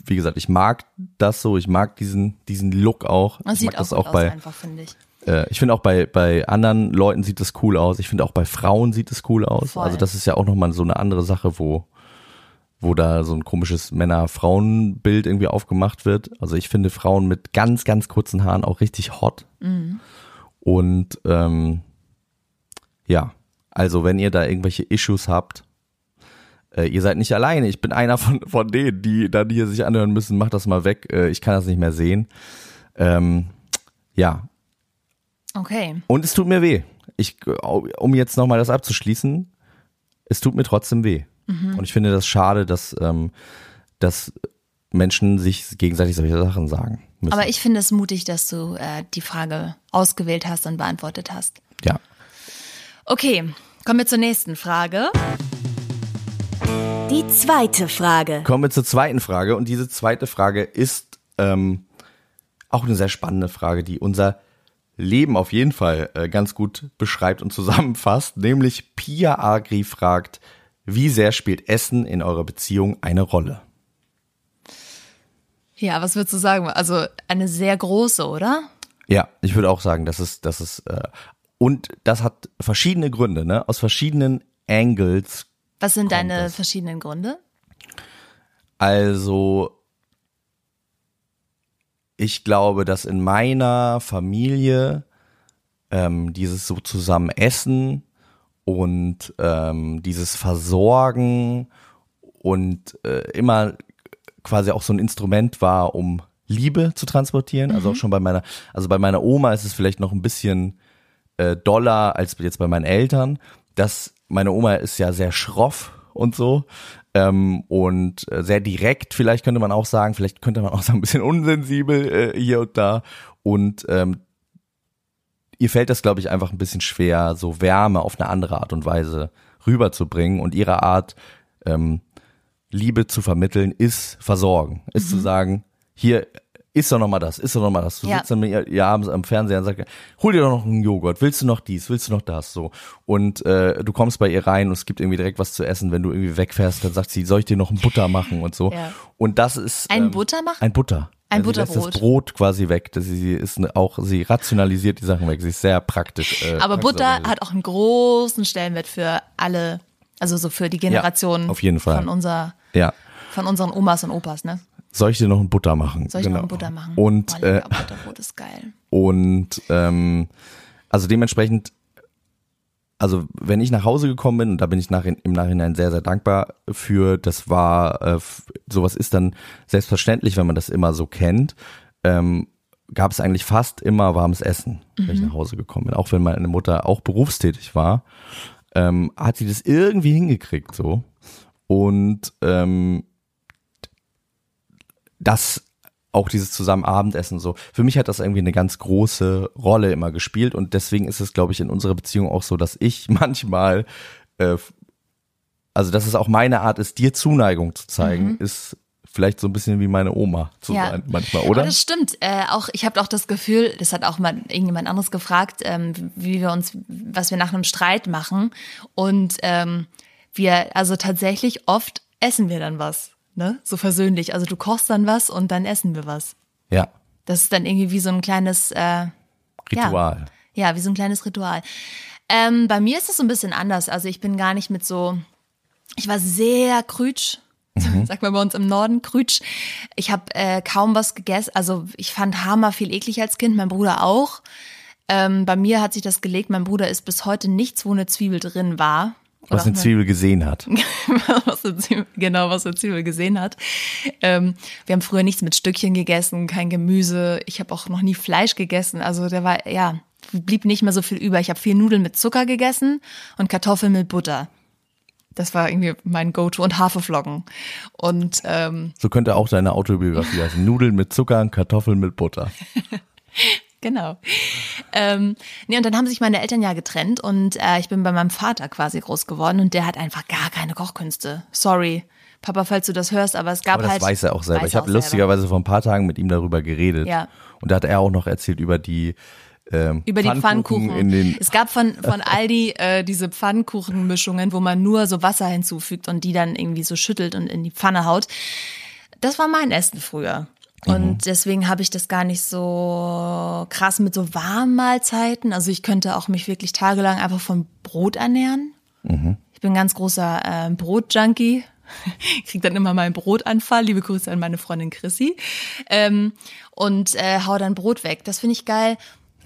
wie gesagt, ich mag das so. Ich mag diesen, diesen Look auch.
Das
ich
sieht
mag
auch
das auch bei,
einfach, finde ich.
äh, ich finde auch bei, bei anderen Leuten sieht das cool aus. Ich finde auch bei Frauen sieht es cool aus.
Voll.
Also das ist ja auch nochmal so eine andere Sache, wo, wo da so ein komisches Männer-Frauen-Bild irgendwie aufgemacht wird. Also ich finde Frauen mit ganz, ganz kurzen Haaren auch richtig hot. Und ähm, ja, also wenn ihr da irgendwelche Issues habt, äh, ihr seid nicht alleine. Ich bin einer von, von denen, die dann hier sich anhören müssen, macht das mal weg. Äh, ich kann das nicht mehr sehen. Ähm, ja,
Okay.
und es tut mir weh. Ich, um jetzt nochmal das abzuschließen, es tut mir trotzdem weh. Und ich finde das schade, dass, ähm, dass Menschen sich gegenseitig solche Sachen sagen müssen.
Aber ich finde es mutig, dass du äh, die Frage ausgewählt hast und beantwortet hast.
ja.
Okay, kommen wir zur nächsten Frage.
Die zweite Frage.
Kommen wir zur zweiten Frage. Und diese zweite Frage ist ähm, auch eine sehr spannende Frage, die unser Leben auf jeden Fall äh, ganz gut beschreibt und zusammenfasst. Nämlich Pia Agri fragt, wie sehr spielt Essen in eurer Beziehung eine Rolle?
Ja, was würdest du sagen? Also eine sehr große, oder?
Ja, ich würde auch sagen, das ist, das ist, äh, und das hat verschiedene Gründe, ne? Aus verschiedenen Angles.
Was sind deine
das.
verschiedenen Gründe?
Also, ich glaube, dass in meiner Familie ähm, dieses so zusammen essen und ähm, dieses Versorgen und äh, immer quasi auch so ein Instrument war, um Liebe zu transportieren. Also auch schon bei meiner, also bei meiner Oma ist es vielleicht noch ein bisschen äh, doller als jetzt bei meinen Eltern. Das, meine Oma ist ja sehr schroff und so. Ähm, und äh, sehr direkt, vielleicht könnte man auch sagen, vielleicht könnte man auch sagen, ein bisschen unsensibel äh, hier und da. Und ähm, ihr fällt das, glaube ich, einfach ein bisschen schwer, so Wärme auf eine andere Art und Weise rüberzubringen. Und ihre Art, ähm, Liebe zu vermitteln, ist versorgen. Ist zu sagen, hier, isst doch noch mal das, isst doch noch mal das. Du
Ja.
sitzt dann mit ihr, abends am Fernseher und sagst, hol dir doch noch einen Joghurt, willst du noch dies, willst du noch das, so. Und äh, du kommst bei ihr rein und es gibt irgendwie direkt was zu essen. Wenn du irgendwie wegfährst, dann sagt sie, soll ich dir noch ein Butter machen und so.
Ja.
Und das ist
Ein
ähm,
Butter machen?
Ein Butter.
Ein
sie lässt
Butterbrot.
das Brot quasi weg. Das, sie ist auch, sie rationalisiert die Sachen weg. Sie ist sehr praktisch. Äh,
Aber Butter hat auch einen großen Stellenwert für alle, also so für die Generation
auf jeden Fall.
von unser,
Ja.
von unseren Omas und Opas, ne?
Soll ich dir noch ein Butter machen?
Soll ich
genau.
noch ein Butter machen?
Und
oh,
äh,
Butterbrot ist geil.
Und ähm, also dementsprechend, also wenn ich nach Hause gekommen bin, und da bin ich nach, im Nachhinein sehr, sehr dankbar für, das war, äh, sowas ist dann selbstverständlich, wenn man das immer so kennt, ähm, gab es eigentlich fast immer warmes Essen, wenn ich nach Hause gekommen bin. Auch wenn meine Mutter auch berufstätig war, ähm, hat sie das irgendwie hingekriegt so. Und ähm, das auch dieses zusammen Abendessen so. Für mich hat das irgendwie eine ganz große Rolle immer gespielt und deswegen ist es, glaube ich, in unserer Beziehung auch so, dass ich manchmal, äh, also dass es auch meine Art ist, dir Zuneigung zu zeigen, ist vielleicht so ein bisschen wie meine Oma zu
Mhm. Ja.
sein manchmal, oder?
Aber das stimmt. Äh, auch ich habe auch das Gefühl, das hat auch mal irgendjemand anderes gefragt, ähm, wie wir uns, was wir nach einem Streit machen. Und ähm, wir, also tatsächlich oft essen wir dann was, ne? So versöhnlich. Also du kochst dann was und dann essen wir was.
ja,
Das ist dann irgendwie wie so ein kleines äh,
Ritual.
Ja, wie so ein kleines Ritual. Ähm, bei mir ist es so ein bisschen anders. Also ich bin gar nicht mit so, ich war sehr krütsch, sagt man bei uns im Norden, krütsch. Ich habe äh, kaum was gegessen. Also ich fand Hammer viel eklig als Kind, mein Bruder auch. Ähm, bei mir hat sich das gelegt, mein Bruder isst bis heute nichts, wo eine Zwiebel drin war.
Was eine Zwiebel gesehen hat.
was Zwiebel, genau, was eine Zwiebel gesehen hat. Ähm, wir haben früher nichts mit Stückchen gegessen, kein Gemüse. Ich habe auch noch nie Fleisch gegessen. Also der war, ja, blieb nicht mehr so viel über. Ich habe viel Nudeln mit Zucker gegessen und Kartoffeln mit Butter. Das war irgendwie mein Go-To und Haferflocken. Und ähm,
So könnte auch deine Autobiografie heißen. Nudeln mit Zucker und Kartoffeln mit Butter.
Genau. Ähm, nee, und dann haben sich meine Eltern ja getrennt und äh, ich bin bei meinem Vater quasi groß geworden und der hat einfach gar keine Kochkünste. Sorry, Papa, falls du das hörst, aber es gab
Aber das
halt.
weiß er auch selber. Ich habe
auch selber.
lustigerweise vor ein paar Tagen mit ihm darüber geredet.
Ja.
Und da hat er auch noch erzählt über die ähm,
Über die Pfannkuchen.
in den
es gab von, von Aldi äh, diese Pfannkuchenmischungen, wo man nur so Wasser hinzufügt und die dann irgendwie so schüttelt und in die Pfanne haut. Das war mein Essen früher. Und deswegen habe ich das gar nicht so krass mit so Warmmahlzeiten. Also ich könnte auch mich wirklich tagelang einfach von Brot ernähren. Ich bin ein ganz großer äh, Brotjunkie. Krieg dann immer meinen Brotanfall. Liebe Grüße an meine Freundin Chrissy. Ähm, und äh, hau dann Brot weg. Das finde ich geil.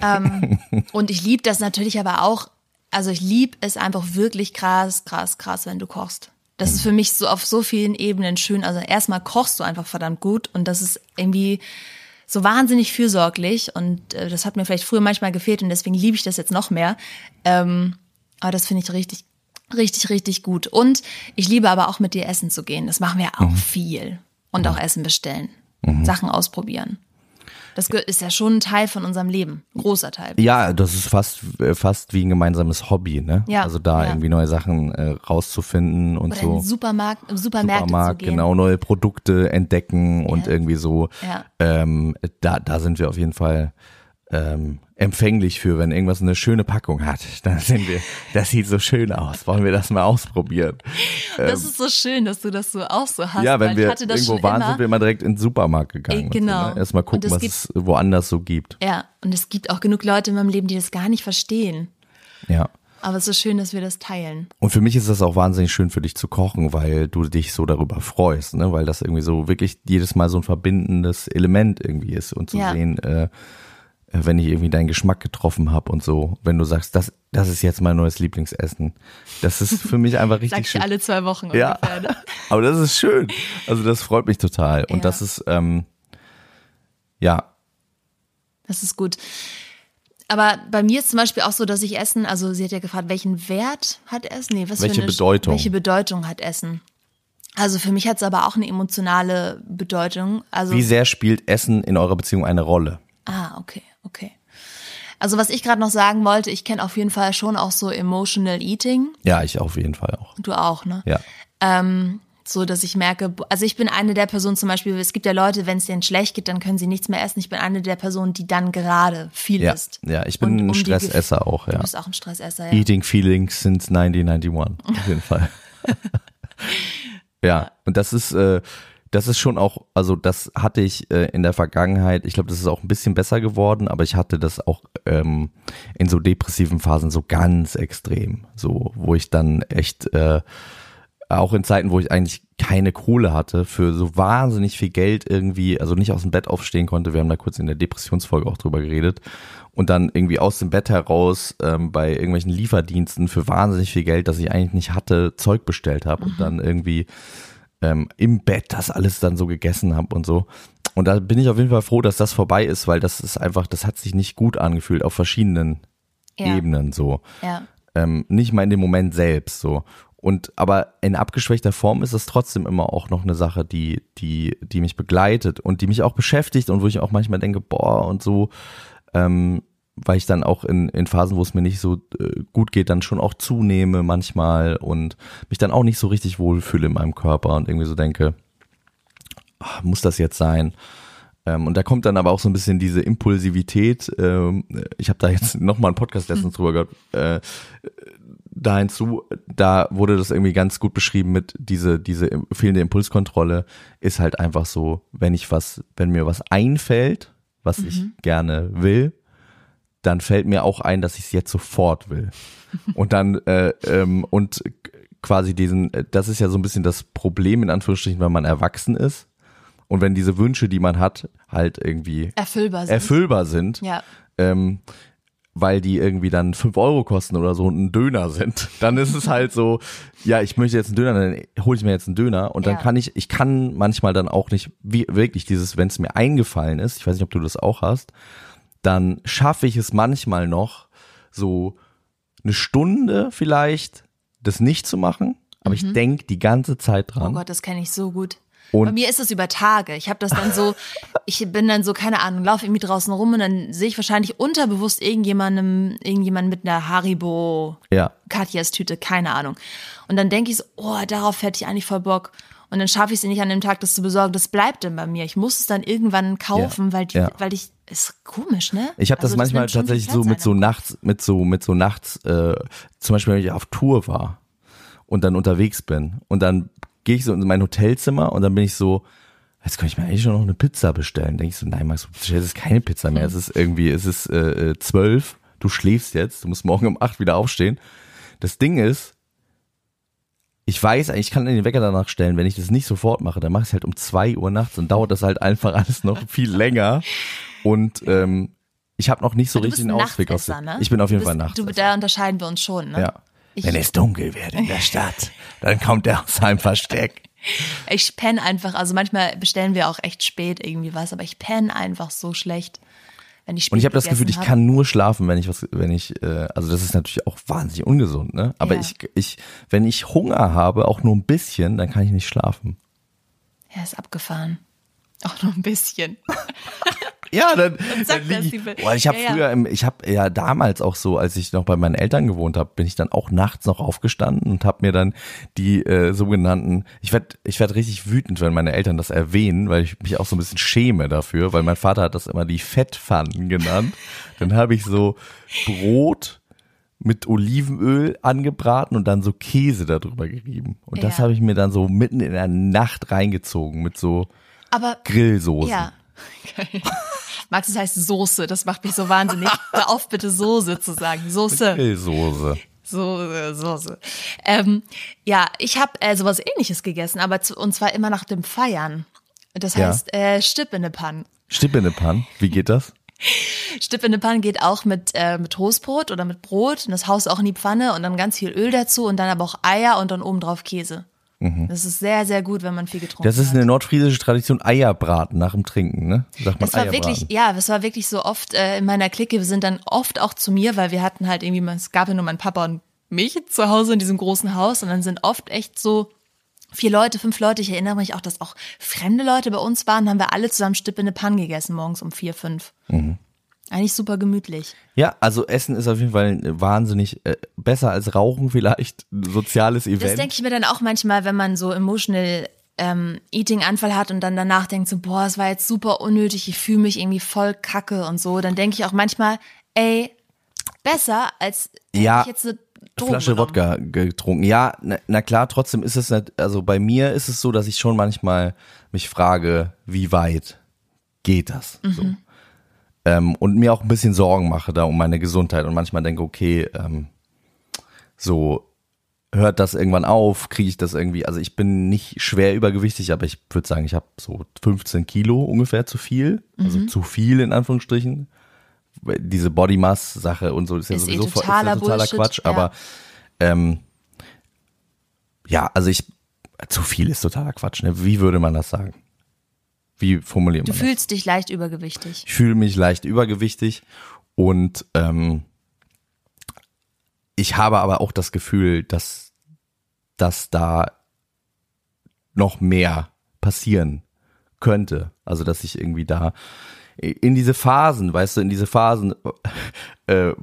Ähm, und ich liebe das natürlich aber auch. Also ich liebe es einfach wirklich krass, krass, krass, wenn du kochst. Das ist für mich so auf so vielen Ebenen schön. Also erstmal kochst du einfach verdammt gut und das ist irgendwie so wahnsinnig fürsorglich und äh, das hat mir vielleicht früher manchmal gefehlt und deswegen liebe ich das jetzt noch mehr. Ähm, aber das finde ich richtig, richtig, richtig gut. Und ich liebe aber auch mit dir essen zu gehen. Das machen wir auch viel. Und auch Essen bestellen. Sachen ausprobieren. Das ist ja schon ein Teil von unserem Leben. Ein großer Teil.
Ja, das ist fast äh, fast wie ein gemeinsames Hobby, ne?
Ja,
Also da
ja.
irgendwie neue Sachen äh, rauszufinden und
Oder
so.
in Supermarkt, Supermärkte
Supermarkt,
zu gehen.
genau, neue Produkte entdecken und
Ja.
irgendwie so.
Ja.
Ähm, da, da sind wir auf jeden Fall ähm, empfänglich für, wenn irgendwas eine schöne Packung hat. Dann sind wir, das sieht so schön aus. Wollen wir das mal ausprobieren?
Das ist so schön, dass du das so auch so hast.
ja, wenn wir irgendwo waren,
immer.
sind wir immer direkt ins Supermarkt gegangen.
Äh, genau.
So, ne? Erstmal
Und
gucken,
es
was
gibt-
es woanders so gibt.
Ja, und es gibt auch genug Leute in meinem Leben, die das gar nicht verstehen.
Ja.
Aber es ist schön, dass wir das teilen.
Und für mich ist das auch wahnsinnig schön für dich zu kochen, weil du dich so darüber freust, ne? Weil das irgendwie so wirklich jedes Mal so ein verbindendes Element irgendwie ist und zu
Ja.
sehen, äh, wenn ich irgendwie deinen Geschmack getroffen habe und so, wenn du sagst, das, das ist jetzt mein neues Lieblingsessen. Das ist für mich einfach
Sag
richtig
ich
schön.
alle zwei Wochen
Ja,
ungefähr. Ne?
aber das ist schön. Also das freut mich total. Und
Ja.
das ist, ähm, Ja,
Das ist gut. Aber bei mir ist zum Beispiel auch so, dass ich Essen, also sie hat ja gefragt, welchen Wert hat Essen? Nee, was
Welche
für eine,
Bedeutung?
Welche Bedeutung hat Essen? Also für mich hat es aber auch eine emotionale Bedeutung. Also
wie sehr spielt Essen in eurer Beziehung eine Rolle?
Ah, okay, okay. Also was ich gerade noch sagen wollte, ich kenne auf jeden Fall schon auch so emotional eating.
Ja, ich auf jeden Fall auch.
Du auch, ne?
Ja.
Ähm, so, dass ich merke, also ich bin eine der Personen zum Beispiel, es gibt ja Leute, wenn es denen schlecht geht, dann können sie nichts mehr essen. Ich bin eine der Personen, die dann gerade viel
Ja,
isst.
ja ich bin
Und
ein
um
Stressesser auch,
Du
ja.
bist auch ein Stressesser, ja.
Eating Feelings since 1991, auf jeden Fall. ja, und das ist, äh, das ist schon auch, also das hatte ich äh, in der Vergangenheit, ich glaube, das ist auch ein bisschen besser geworden, aber ich hatte das auch ähm, in so depressiven Phasen so ganz extrem, so, wo ich dann echt, äh, auch in Zeiten, wo ich eigentlich keine Kohle hatte, für so wahnsinnig viel Geld irgendwie, also nicht aus dem Bett aufstehen konnte. Wir haben da kurz in der Depressionsfolge auch drüber geredet. Und dann irgendwie aus dem Bett heraus ähm, bei irgendwelchen Lieferdiensten für wahnsinnig viel Geld, das ich eigentlich nicht hatte, Zeug bestellt habe und dann irgendwie ähm, im Bett das alles dann so gegessen habe und so. Und da bin ich auf jeden Fall froh, dass das vorbei ist, weil das ist einfach, das hat sich nicht gut angefühlt auf verschiedenen
Ja.
Ebenen so
Ja.
ähm, nicht mal in dem Moment selbst so. Und aber in abgeschwächter Form ist es trotzdem immer auch noch eine Sache, die, die, die mich begleitet und die mich auch beschäftigt und wo ich auch manchmal denke, boah, und so, ähm, weil ich dann auch in, in Phasen, wo es mir nicht so äh, gut geht, dann schon auch zunehme manchmal und mich dann auch nicht so richtig wohlfühle in meinem Körper und irgendwie so denke, ah, muss das jetzt sein? Ähm, und da kommt dann aber auch so ein bisschen diese Impulsivität. Ähm, ich habe da jetzt nochmal einen Podcast letztens drüber gehört. Äh, da hinzu, da wurde das irgendwie ganz gut beschrieben mit diese, diese fehlende Impulskontrolle ist halt einfach so, wenn ich was, wenn mir was einfällt, was ich gerne will, dann fällt mir auch ein, dass ich es jetzt sofort will. Und dann, äh, ähm, und quasi diesen, äh, das ist ja so ein bisschen das Problem in Anführungsstrichen, wenn man erwachsen ist. Und wenn diese Wünsche, die man hat, halt irgendwie
Erfüllbar sind.
erfüllbar sind,
ja.
ähm, weil die irgendwie dann fünf Euro kosten oder so und ein Döner sind, dann ist es halt so, ja, ich möchte jetzt einen Döner, dann hole ich mir jetzt einen Döner und dann
Ja.
kann ich, ich kann manchmal dann auch nicht, wie, wirklich dieses, wenn es mir eingefallen ist, ich weiß nicht, ob du das auch hast, dann schaffe ich es manchmal noch, so eine Stunde vielleicht, das nicht zu machen, aber ich denk die ganze Zeit
Oh
dran.
Gott, das kenne ich so gut.
Und-
Bei mir ist es über Tage. Ich habe das dann so, ich bin dann so, keine Ahnung, laufe irgendwie draußen rum und dann sehe ich wahrscheinlich unterbewusst irgendjemandem, irgendjemand mit einer Haribo
ja,
Katjas Tüte, keine Ahnung. Und dann denke ich so, oh, darauf hätte ich eigentlich voll Bock. Und dann schaffe ich es nicht an dem Tag, das zu besorgen. Das bleibt dann bei mir. Ich muss es dann irgendwann kaufen,
Ja,
weil die,
ja.
weil ich, ist komisch, ne?
Ich habe das
Also
manchmal
nimmt schon viel
tatsächlich so mit so nachts, mit so mit so nachts, äh, zum Beispiel wenn ich auf Tour war und dann unterwegs bin und dann gehe ich so in mein Hotelzimmer und dann bin ich so, jetzt kann ich mir eigentlich schon noch eine Pizza bestellen. Denke ich so, nein, Max, du bestellst jetzt keine Pizza mehr. Es ist irgendwie, es ist äh, äh, zwölf, du schläfst jetzt, du musst morgen um acht wieder aufstehen. Das Ding ist, ich weiß, ich kann den Wecker danach stellen, wenn ich das nicht sofort mache, dann mache ich es halt um zwei Uhr nachts und dauert das halt einfach alles noch viel länger. Und ähm, ich habe noch nicht so
bist
richtig
ein
einen Ausweg aus.
Ne?
Ich bin auf jeden
du
Fall
bist,
nachts.
Du, da unterscheiden wir uns schon, ne?
ja.
Ich,
Wenn es dunkel wird in der Stadt, dann kommt er aus seinem Versteck.
ich penne einfach, also manchmal bestellen wir auch echt spät irgendwie was, aber ich penne einfach so schlecht, wenn ich spät
Und ich habe das Gefühl, ich
hab.
kann nur schlafen, wenn ich was, wenn ich, äh, also das ist natürlich auch wahnsinnig ungesund, ne? Aber
Ja.
ich, ich, wenn ich Hunger habe, auch nur ein bisschen, dann kann ich nicht schlafen.
Ja, ist abgefahren. Auch nur ein bisschen.
Ja, dann, dann
das
lieg ich, boah, ich habe
Ja,
früher, im, ich habe ja damals auch so, als ich noch bei meinen Eltern gewohnt habe, bin ich dann auch nachts noch aufgestanden und habe mir dann die äh, sogenannten, ich werd ich werd richtig wütend, wenn meine Eltern das erwähnen, weil ich mich auch so ein bisschen schäme dafür, weil mein Vater hat das immer die Fettpfannen genannt. Dann habe ich so Brot mit Olivenöl angebraten und dann so Käse darüber gerieben. Und das
Ja.
habe ich mir dann so mitten in der Nacht reingezogen mit so
Aber
Grillsoßen.
Ja. Geil. Max, das heißt Soße. Das macht mich so wahnsinnig. Hör auf, bitte Soße zu sagen. Soße.
Grillsoße.
Soße, Soße. Ähm, ja, ich habe äh, sowas ähnliches gegessen, aber zu, und zwar immer nach dem Feiern. Das
Ja.
heißt, äh, Stipp in der Pan.
Stipp in eine Pan. Wie geht das?
Stipp in der Pan geht auch mit, äh, mit Toastbrot oder mit Brot und das haust auch in die Pfanne und dann ganz viel Öl dazu und dann aber auch Eier und dann oben drauf Käse. Das ist sehr, sehr gut, wenn man viel getrunken
Das ist
hat.
eine nordfriesische Tradition, Eierbraten nach dem Trinken, ne? Sagt man
Es war
Eierbraten.
wirklich, ja, es war wirklich so oft äh, in meiner Clique. Wir sind dann oft auch zu mir, weil wir hatten halt irgendwie, es gab ja nur meinen Papa und mich zu Hause in diesem großen Haus und dann sind oft echt so vier Leute, fünf Leute. Ich erinnere mich auch, dass auch fremde Leute bei uns waren. Haben wir alle zusammen Stippe in eine Panne gegessen morgens um vier, fünf.
Mhm.
Eigentlich super gemütlich.
Ja, also Essen ist auf jeden Fall wahnsinnig äh, besser als Rauchen vielleicht, ein soziales
Das
Event.
denke ich mir dann auch manchmal, wenn man so emotional ähm, Eating-Anfall hat und dann danach denkt so, boah, es war jetzt super unnötig, ich fühle mich irgendwie voll kacke und so, dann denke ich auch manchmal, ey, besser als
Ja,
ich jetzt eine Drogen
Flasche
genommen.
Wodka getrunken. Ja, na, na klar, trotzdem ist es nicht, also bei mir ist es so, dass ich schon manchmal mich frage, wie weit geht das? So. Ähm, und mir auch ein bisschen Sorgen mache da um meine Gesundheit und manchmal denke, okay, ähm, so hört das irgendwann auf, kriege ich das irgendwie, also ich bin nicht schwer übergewichtig, aber ich würde sagen, ich habe so 15 Kilo ungefähr zu viel, also zu viel in Anführungsstrichen. Diese Body Mass Sache und so ist ja
Ist eh
sowieso voll-
totaler
ist ja totaler Quatsch,
ja.
aber ähm, ja, also ich zu viel ist totaler Quatsch. Ne? Wie würde man das sagen? Wie formuliert
Du
man das?
fühlst dich leicht übergewichtig.
Ich fühle mich leicht übergewichtig und ähm, ich habe aber auch das Gefühl, dass, dass da noch mehr passieren könnte. Also dass ich irgendwie da in diese Phasen, weißt du, in diese Phasen, äh,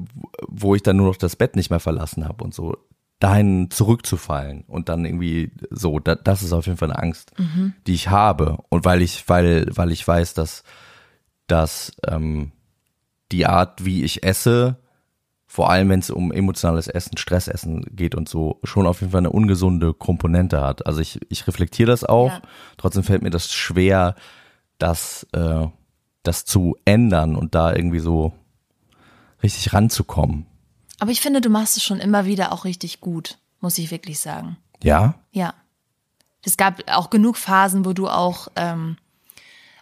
wo ich dann nur noch das Bett nicht mehr verlassen habe und so, dahin zurückzufallen und dann irgendwie so, da, das ist auf jeden Fall eine Angst, die ich habe. Und weil ich, weil, weil ich weiß, dass, dass ähm, die Art, wie ich esse, vor allem wenn es um emotionales Essen, Stressessen geht und so, schon auf jeden Fall eine ungesunde Komponente hat. Also ich, ich reflektiere das auch,
Ja.
trotzdem fällt mir das schwer, das, äh, das zu ändern und da irgendwie so richtig ranzukommen.
Aber ich finde, du machst es schon immer wieder auch richtig gut, muss ich wirklich sagen.
Ja?
Ja. Es gab auch genug Phasen, wo du auch, ähm,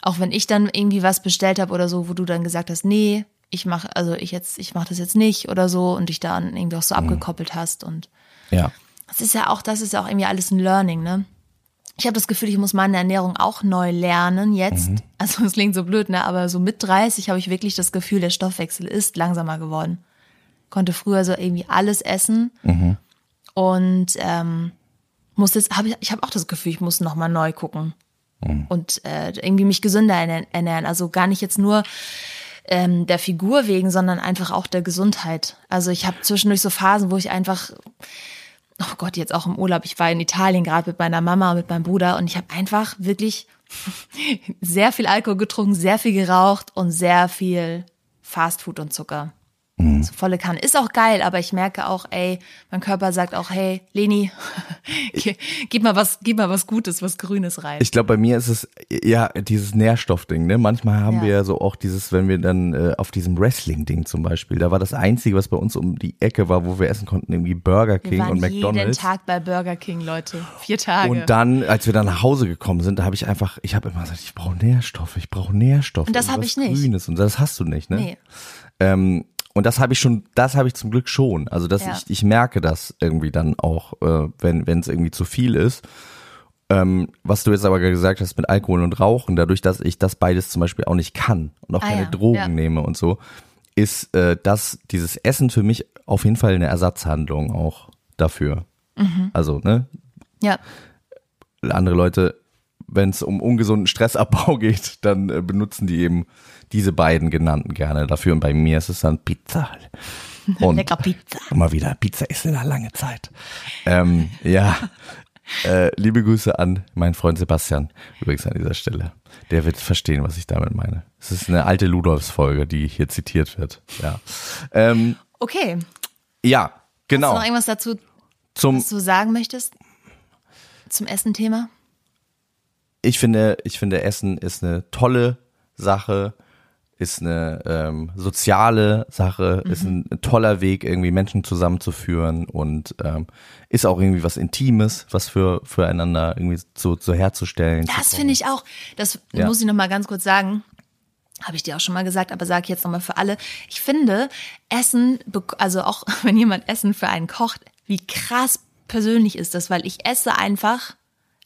auch wenn ich dann irgendwie was bestellt habe oder so, wo du dann gesagt hast, nee, ich mach, also ich jetzt, ich mach das jetzt nicht oder so und dich dann irgendwie auch so abgekoppelt hast und
Ja.
das ist ja auch, das ist ja auch irgendwie alles ein Learning, ne? Ich habe das Gefühl, ich muss meine Ernährung auch neu lernen jetzt. Also es klingt so blöd, ne? Aber so mit 30 habe ich wirklich das Gefühl, der Stoffwechsel ist langsamer geworden. Konnte früher so irgendwie alles essen und ähm, muss jetzt, hab ich, ich habe auch das Gefühl, ich muss noch mal neu gucken und äh, irgendwie mich gesünder ernä- ernähren. Also gar nicht jetzt nur ähm, der Figur wegen, sondern einfach auch der Gesundheit. Also ich habe zwischendurch so Phasen, wo ich einfach oh Gott, jetzt auch im Urlaub. Ich war in Italien gerade mit meiner Mama und mit meinem Bruder und ich habe einfach wirklich sehr viel Alkohol getrunken, sehr viel geraucht und sehr viel Fastfood und Zucker. So volle Kanne. Ist auch geil, aber ich merke auch, ey, mein Körper sagt auch, hey, Leni, gib mal was, gib mal was Gutes, was Grünes rein.
Ich glaube, bei mir ist es ja dieses Nährstoffding. Ne? Manchmal haben
Ja.
wir ja so auch dieses, wenn wir dann äh, auf diesem Wrestling-Ding zum Beispiel, da war das Einzige, was bei uns um die Ecke war, wo wir essen konnten, irgendwie Burger
Wir
King
waren
und
jeden
McDonald's.
Tag bei Burger King, Leute. Vier Tage.
Und dann, als wir dann nach Hause gekommen sind, da habe ich einfach, ich habe immer gesagt, ich brauche Nährstoffe, ich brauche Nährstoffe.
Und das hab
was
ich nicht.
Grünes und das hast du nicht, ne?
nee.
Ähm, und das habe ich schon, das habe ich zum Glück schon. Also dass
Ja.
ich, ich merke das irgendwie dann auch, äh, wenn wenn es irgendwie zu viel ist. Ähm, was du jetzt aber gesagt hast mit Alkohol und Rauchen, dadurch, dass ich das beides zum Beispiel auch nicht kann und auch
Ah
keine
ja,
Drogen
ja.
nehme und so, ist äh, das dieses Essen für mich auf jeden Fall eine Ersatzhandlung auch dafür.
Mhm.
Also ne,
Ja.
andere Leute, wenn es um ungesunden Stressabbau geht, dann äh, benutzen die eben diese beiden genannten gerne dafür. Und bei mir ist es dann Pizza. Und
Lecker Pizza.
Immer wieder Pizza ist in einer lange Zeit. Ähm, ja, äh, liebe Grüße an meinen Freund Sebastian, übrigens an dieser Stelle. Der wird verstehen, was ich damit meine. Es ist eine alte Ludolfs-Folge, die hier zitiert wird. Ja, ähm,
Okay.
ja
Hast du
genau.
noch irgendwas dazu,
Zum,
was du sagen möchtest? Zum Essen-Thema?
Ich finde, ich finde, Essen ist eine tolle Sache, ist eine ähm, soziale Sache, ist ein, ein toller Weg, irgendwie Menschen zusammenzuführen und ähm, ist auch irgendwie was Intimes, was für füreinander irgendwie so, so herzustellen.
Das finde ich auch. Das
Ja.
muss ich noch mal ganz kurz sagen. Habe ich dir auch schon mal gesagt, aber sage ich jetzt noch mal für alle. Ich finde, Essen, also auch wenn jemand Essen für einen kocht, wie krass persönlich ist das, weil ich esse einfach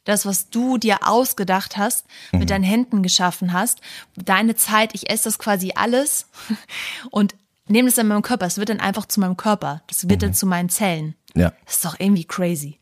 das, was du dir ausgedacht hast,
Mhm.
mit deinen Händen geschaffen hast, deine Zeit, ich esse das quasi alles und nehme das in meinem Körper. Es wird dann einfach zu meinem Körper. Das wird
Mhm.
dann zu meinen Zellen.
Ja.
Das ist doch irgendwie crazy.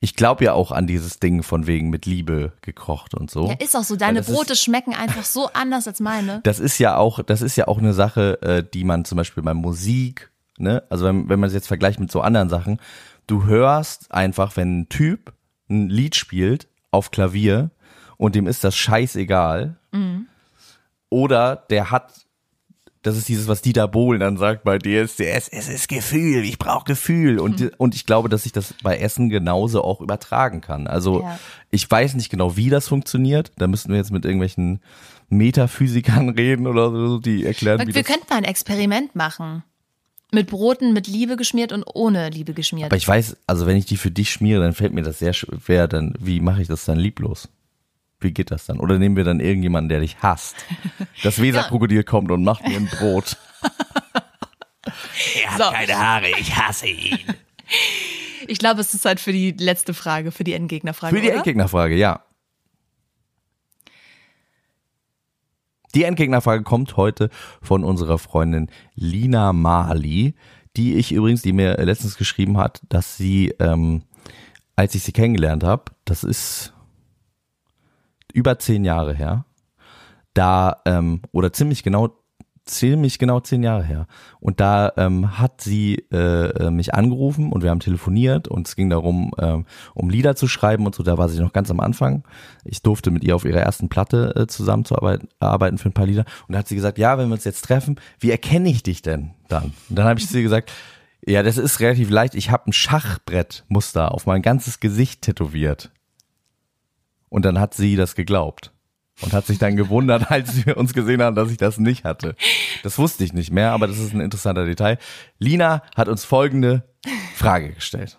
Ich glaube ja auch an dieses Ding von wegen mit Liebe gekocht und so.
Ja, ist auch so. Deine Brote schmecken einfach so anders als meine.
das ist ja auch, das ist ja auch eine Sache, äh, die man zum Beispiel bei Musik, ne, also wenn, wenn man es jetzt vergleicht mit so anderen Sachen, du hörst einfach, wenn ein Typ ein Lied spielt auf Klavier und dem ist das scheißegal, oder der hat, das ist dieses, was Dieter Bohlen dann sagt bei DSDS, es ist Gefühl, ich brauche Gefühl. Und, und ich glaube, dass ich das bei Essen genauso auch übertragen kann. Also
Ja.
ich weiß nicht genau, wie das funktioniert. Da müssten wir jetzt mit irgendwelchen Metaphysikern reden oder so, die erklären, wie
Wir
das.
könnten mal ein Experiment machen. Mit Broten mit Liebe geschmiert und ohne Liebe geschmiert.
Aber ich weiß, also wenn ich die für dich schmiere, dann fällt mir das sehr schwer. Dann wie mache ich das dann lieblos? Wie geht das dann? Oder nehmen wir dann irgendjemanden, der dich hasst? Das Weserkrokodil kommt und macht mir ein Brot.
so,
Haare, ich hasse ihn.
ich glaube, es ist Zeit für die letzte Frage, für die Endgegnerfrage.
Für die
oder?
Endgegnerfrage, ja. Die Endgegnerfrage kommt heute von unserer Freundin Lina Mali, die ich übrigens, die mir letztens geschrieben hat, dass sie, ähm, als ich sie kennengelernt habe, das ist über zehn Jahre her, da, ähm, oder ziemlich genau, ziemlich genau zehn Jahre her. Und da ähm, hat sie äh, äh, mich angerufen und wir haben telefoniert und es ging darum, ähm, um Lieder zu schreiben und so. Da war sie noch ganz am Anfang. Ich durfte mit ihr auf ihrer ersten Platte äh, zusammenzuarbeiten arbeiten für ein paar Lieder. Und da hat sie gesagt, ja, wenn wir uns jetzt treffen, wie erkenne ich dich denn dann? Und dann habe ich ihr gesagt, ja, das ist relativ leicht. Ich habe ein Schachbrettmuster auf mein ganzes Gesicht tätowiert. Und dann hat sie das geglaubt und hat sich dann gewundert, als wir uns gesehen haben, dass ich das nicht hatte. Das wusste ich nicht mehr, aber das ist ein interessanter Detail. Lina hat uns folgende Frage gestellt.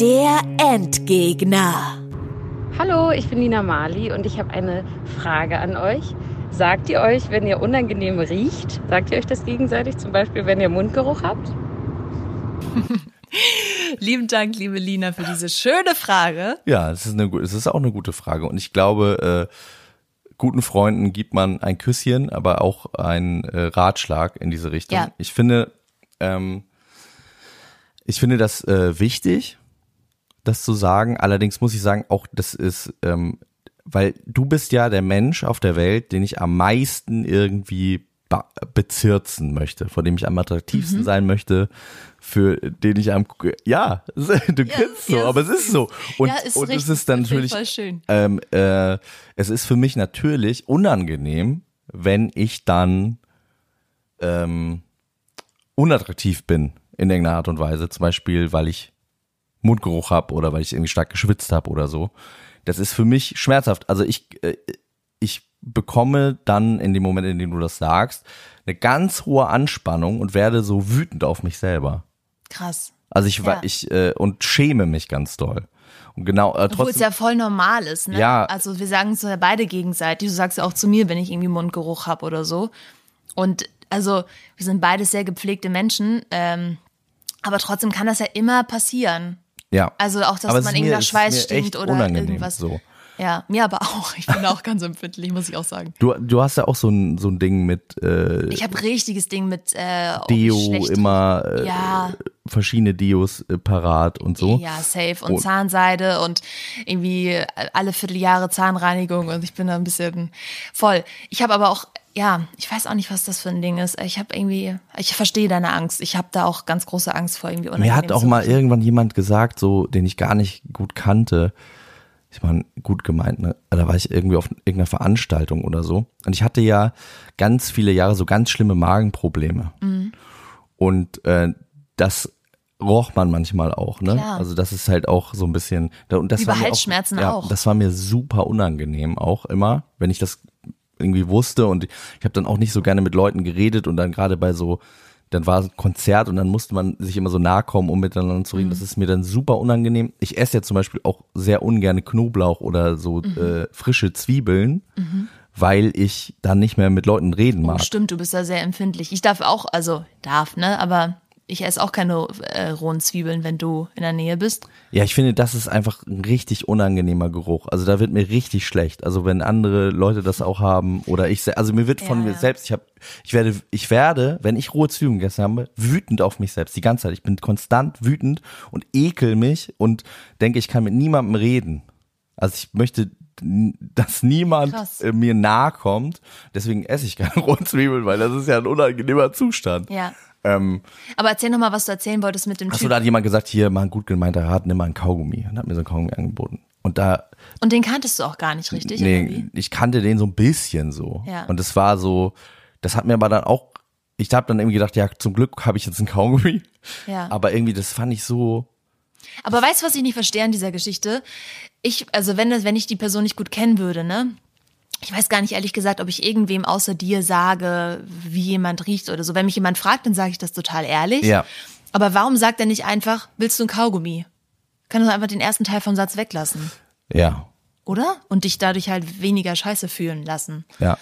Der Endgegner.
Hallo, ich bin Nina Mali und ich habe eine Frage an euch. Sagt ihr euch, wenn ihr unangenehm riecht, sagt ihr euch das gegenseitig, zum Beispiel, wenn ihr Mundgeruch habt?
Lieben Dank, liebe Lina, für diese schöne Frage.
Ja, es ist, eine, gu- es ist auch eine gute Frage. Und ich glaube, äh, guten Freunden gibt man ein Küsschen, aber auch einen äh, Ratschlag in diese Richtung.
Ja.
Ich finde, ähm, ich finde das äh, wichtig, das zu sagen. Allerdings muss ich sagen, auch das ist, ähm, weil du bist ja der Mensch auf der Welt, den ich am meisten irgendwie bezirzen möchte, vor dem ich am
Mhm.
attraktivsten sein möchte, für den ich am ja, du grinst so,
ja,
aber es ist so und
Ja, ist
und
richtig,
es ist dann natürlich ähm, äh, es ist für mich natürlich unangenehm, wenn ich dann ähm, unattraktiv bin in irgendeiner Art und Weise, zum Beispiel, weil ich Mundgeruch habe oder weil ich irgendwie stark geschwitzt habe oder so. Das ist für mich schmerzhaft. Also ich, äh, ich bekomme dann in dem Moment, in dem du das sagst, eine ganz hohe Anspannung und werde so wütend auf mich selber.
Krass.
Also ich war
Ja.
ich äh, und schäme mich ganz doll. Und genau äh,
Obwohl es
trotzdem
ja voll normal ist, ne?
Ja.
Also wir sagen es ja beide gegenseitig. Du sagst ja auch zu mir, wenn ich irgendwie Mundgeruch hab oder so. Und also wir sind beide sehr gepflegte Menschen, ähm, aber trotzdem kann das ja immer passieren.
ja.
Also auch, dass
Aber
man irgendwie
mir-
nach Schweiß stinkt oder
unangenehm,
irgendwas.
so.
Ja, mir aber auch. Ich bin auch ganz empfindlich, muss ich auch sagen.
Du, du hast ja auch so ein, so ein Ding mit äh,
Ich habe richtiges Ding mit äh, oh,
Deo
schlecht-
immer äh,
Ja.
verschiedene Deos äh, parat und so.
Ja, safe. Und
Und-
Zahnseide und irgendwie alle Vierteljahre Zahnreinigung und ich bin da ein bisschen voll. Ich habe aber auch, ja, ich weiß auch nicht, was das für ein Ding ist. Ich habe irgendwie, ich verstehe deine Angst. Ich habe da auch ganz große Angst vor irgendwie
Mir hat auch mal irgendwann jemand gesagt, so den ich gar nicht gut kannte. Ich meine, gut gemeint, ne? Da war ich irgendwie auf irgendeiner Veranstaltung oder so. Und ich hatte ja ganz viele Jahre so ganz schlimme Magenprobleme.
Mhm.
Und äh, das roch man manchmal auch, ne?
Klar.
Also das ist halt auch so ein bisschen. Und das
Wie
war
bei
mir
Halsschmerzen
ja,
auch.
Das war mir super unangenehm auch immer, wenn ich das irgendwie wusste und ich habe dann auch nicht so gerne mit Leuten geredet und dann gerade bei so dann war ein Konzert und dann musste man sich immer so nahe kommen, um miteinander zu reden.
Mhm.
Das ist mir dann super unangenehm. Ich esse ja zum Beispiel auch sehr ungern Knoblauch oder so
Mhm.
äh, frische Zwiebeln, weil ich dann nicht mehr mit Leuten reden
Oh,
mag.
stimmt, du bist da sehr empfindlich. Ich darf auch, also darf, ne? Aber ich esse auch keine äh, rohen Zwiebeln, wenn du in der Nähe bist.
Ja, ich finde, das ist einfach ein richtig unangenehmer Geruch. Also da wird mir richtig schlecht. Also wenn andere Leute das auch haben oder ich, also mir wird von
Ja,
mir selbst, ich habe, ich werde, ich werde, wenn ich rohe Zwiebeln gegessen habe, wütend auf mich selbst die ganze Zeit. Ich bin konstant wütend und ekel mich und denke, ich kann mit niemandem reden. Also ich möchte, dass niemand
Krass.
äh, mir nahe kommt. Deswegen esse ich keine rohen Zwiebeln, weil das ist ja ein unangenehmer Zustand.
Ja.
Ähm,
Aber erzähl noch mal, was du erzählen wolltest mit dem
Achso, da hat jemand gesagt, hier, mal ein gut gemeinter Rat, nimm mal einen Kaugummi. Und hat mir so einen Kaugummi angeboten. Und da,
Und den kanntest du auch gar nicht richtig,
nee,
wie?
ich kannte den so ein bisschen so.
Ja.
Und es war so, das hat mir aber dann auch, ich habe dann irgendwie gedacht, ja, zum Glück habe ich jetzt einen Kaugummi.
Ja.
Aber irgendwie, das fand ich so,
Aber weißt du, was ich nicht verstehe an dieser Geschichte? Ich, also wenn, das, wenn ich die Person nicht gut kennen würde, ne? Ich weiß gar nicht ehrlich gesagt, ob ich irgendwem außer dir sage, wie jemand riecht oder so. Wenn mich jemand fragt, dann sage ich das total ehrlich.
Ja.
Aber warum sagt er nicht einfach, willst du ein Kaugummi? Kann doch einfach den ersten Teil vom Satz weglassen,
ja,
oder? Und dich dadurch halt weniger scheiße fühlen lassen.
ja.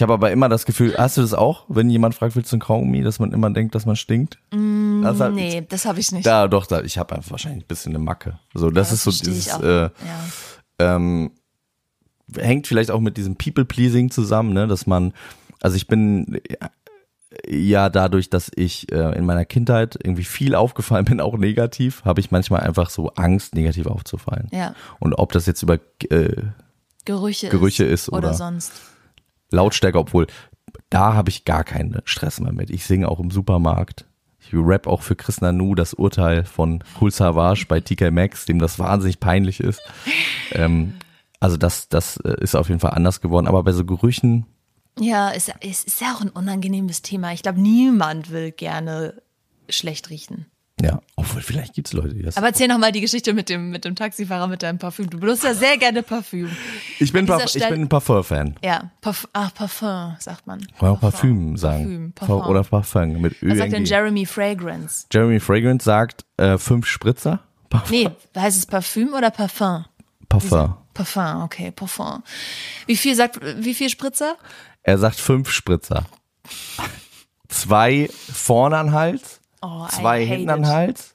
Ich habe aber immer das Gefühl, hast du das auch, wenn jemand fragt, willst du einen Kaugummi, dass man immer denkt, dass man stinkt? Mm, das hat,
Nee, das habe ich nicht.
Da, doch, da, ich habe einfach wahrscheinlich ein bisschen eine Macke. So, das,
Ja,
ist so dieses, äh,
ja.
ähm, hängt vielleicht auch mit diesem People-Pleasing zusammen, ne, dass man, also ich bin ja dadurch, dass ich äh, in meiner Kindheit irgendwie viel aufgefallen bin, auch negativ, habe ich manchmal einfach so Angst, negativ aufzufallen.
Ja.
Und ob das jetzt über äh,
Gerüche,
Gerüche ist
oder,
oder-
sonst.
Lautstärke, obwohl da habe ich gar keinen Stress mehr mit. Ich singe auch im Supermarkt. Ich rap auch für Chris Nanu das Urteil von Cool Savage bei TK Maxx, dem das wahnsinnig peinlich ist. Ähm, also das, das äh, ist auf jeden Fall anders geworden. Aber bei so Gerüchen,
Ja, es, es ist ja auch ein unangenehmes Thema. Ich glaube, niemand will gerne schlecht riechen.
Ja, obwohl vielleicht gibt's Leute, die das.
Aber erzähl noch mal die Geschichte mit dem, mit dem Taxifahrer mit deinem Parfüm. Du benutzt ja sehr gerne Parfüm.
ich bin, Parf ich bin ein Parfum-Fan.
Ja, Parf ach, Parfum, sagt man.
Kann man auch Parfüm sagen.
Parfüm, Parfum.
Oder Parfum mit Ö.
Was sagt denn Jeremy Fragrance?
Jeremy Fragrance sagt äh, fünf Spritzer. Parfum.
Nee, heißt es Parfüm oder Parfum?
Parfum.
Parfum, okay, Parfum. Wie viel sagt, wie viel Spritzer?
Er sagt fünf Spritzer. Zwei vorne an Hals,
Oh,
zwei hinten den Hals.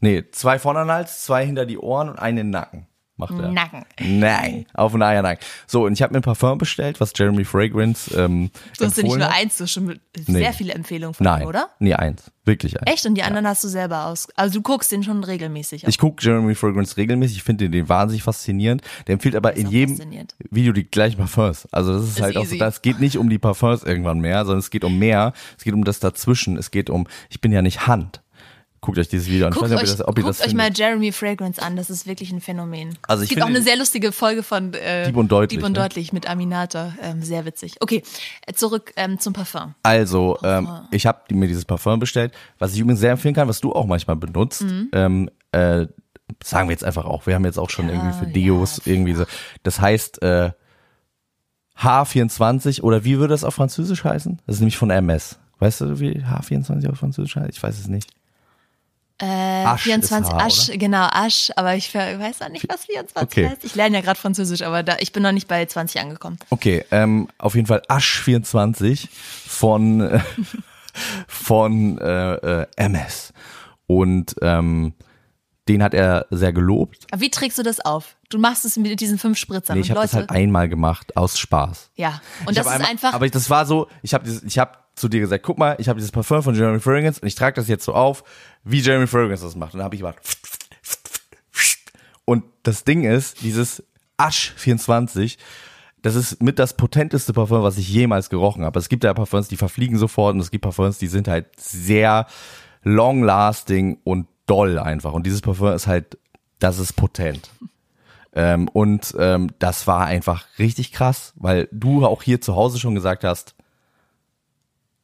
Nee, zwei vorne an den Hals, zwei hinter die Ohren und einen in den Nacken. Macht er.
Nacken.
Nein, auf den Eiernacken. So, und ich habe mir ein Parfum bestellt, was Jeremy Fragrance ähm,
Du hast ja nicht nur
hat.
eins, du hast schon
Nee.
sehr viele Empfehlungen von
Nein,
ihm, oder?
nee, eins. Wirklich eins.
Echt? Und die anderen hast du selber aus. Also du guckst den schon regelmäßig.
Ich gucke Jeremy Fragrance regelmäßig, ich finde den wahnsinnig faszinierend. Der empfiehlt aber in jedem. Video die gleichen Parfums. Also das ist,
Ist
halt auch so,
easy.
das geht nicht um die Parfums irgendwann mehr, sondern es geht um mehr. Es geht um das dazwischen. Es geht um, ich bin ja nicht Hand. Guckt euch dieses Video an.
Guckt euch,
das,
guckt euch mal. Jeremy Fragrance an, das ist wirklich ein Phänomen.
Also
es
ich
gibt auch eine sehr lustige Folge von äh,
Dieb und Deutlich,
Dieb und
ne?
Deutlich mit Aminata, ähm, sehr witzig. Okay, äh, zurück ähm, zum Parfum.
Also, ähm, ich habe mir dieses Parfum bestellt, was ich übrigens sehr empfehlen kann, was du auch manchmal benutzt.
Mhm.
Ähm, äh, sagen wir jetzt einfach auch. Wir haben jetzt auch schon irgendwie für Deos irgendwie so. Das heißt äh, H24 oder wie würde das auf Französisch heißen? Das ist nämlich von MS. Weißt du, wie H24 auf Französisch heißt? Ich weiß es nicht.
Äh,
Asch
24
ist Haar,
Asch, genau, Asch, aber ich weiß auch nicht, was 24
Okay.
heißt. Ich lerne ja gerade Französisch, aber da, ich bin noch nicht bei 20 angekommen.
Okay, ähm, auf jeden Fall Asch 24 von äh, von äh, äh, MS und ähm, den hat er sehr gelobt.
Aber wie trägst du das auf? Du machst es mit diesen fünf Spritzern
Nee, ich habe das halt einmal gemacht aus Spaß.
ja, und
Ich
das ist
einmal,
einfach.
Aber das war so, ich habe ich hab zu dir gesagt, guck mal, ich habe dieses Parfum von Jeremy Fragrance und ich trage das jetzt so auf, wie Jeremy Fragrance das macht. Und dann habe ich gemacht. Und das Ding ist, dieses Asch 24, das ist mit das potenteste Parfum, was ich jemals gerochen habe. Es gibt ja Parfums, die verfliegen sofort und es gibt Parfums, die sind halt sehr long lasting und doll einfach. Und dieses Parfum ist halt, das ist potent. Ähm, und ähm, das war einfach richtig krass, weil du auch hier zu Hause schon gesagt hast,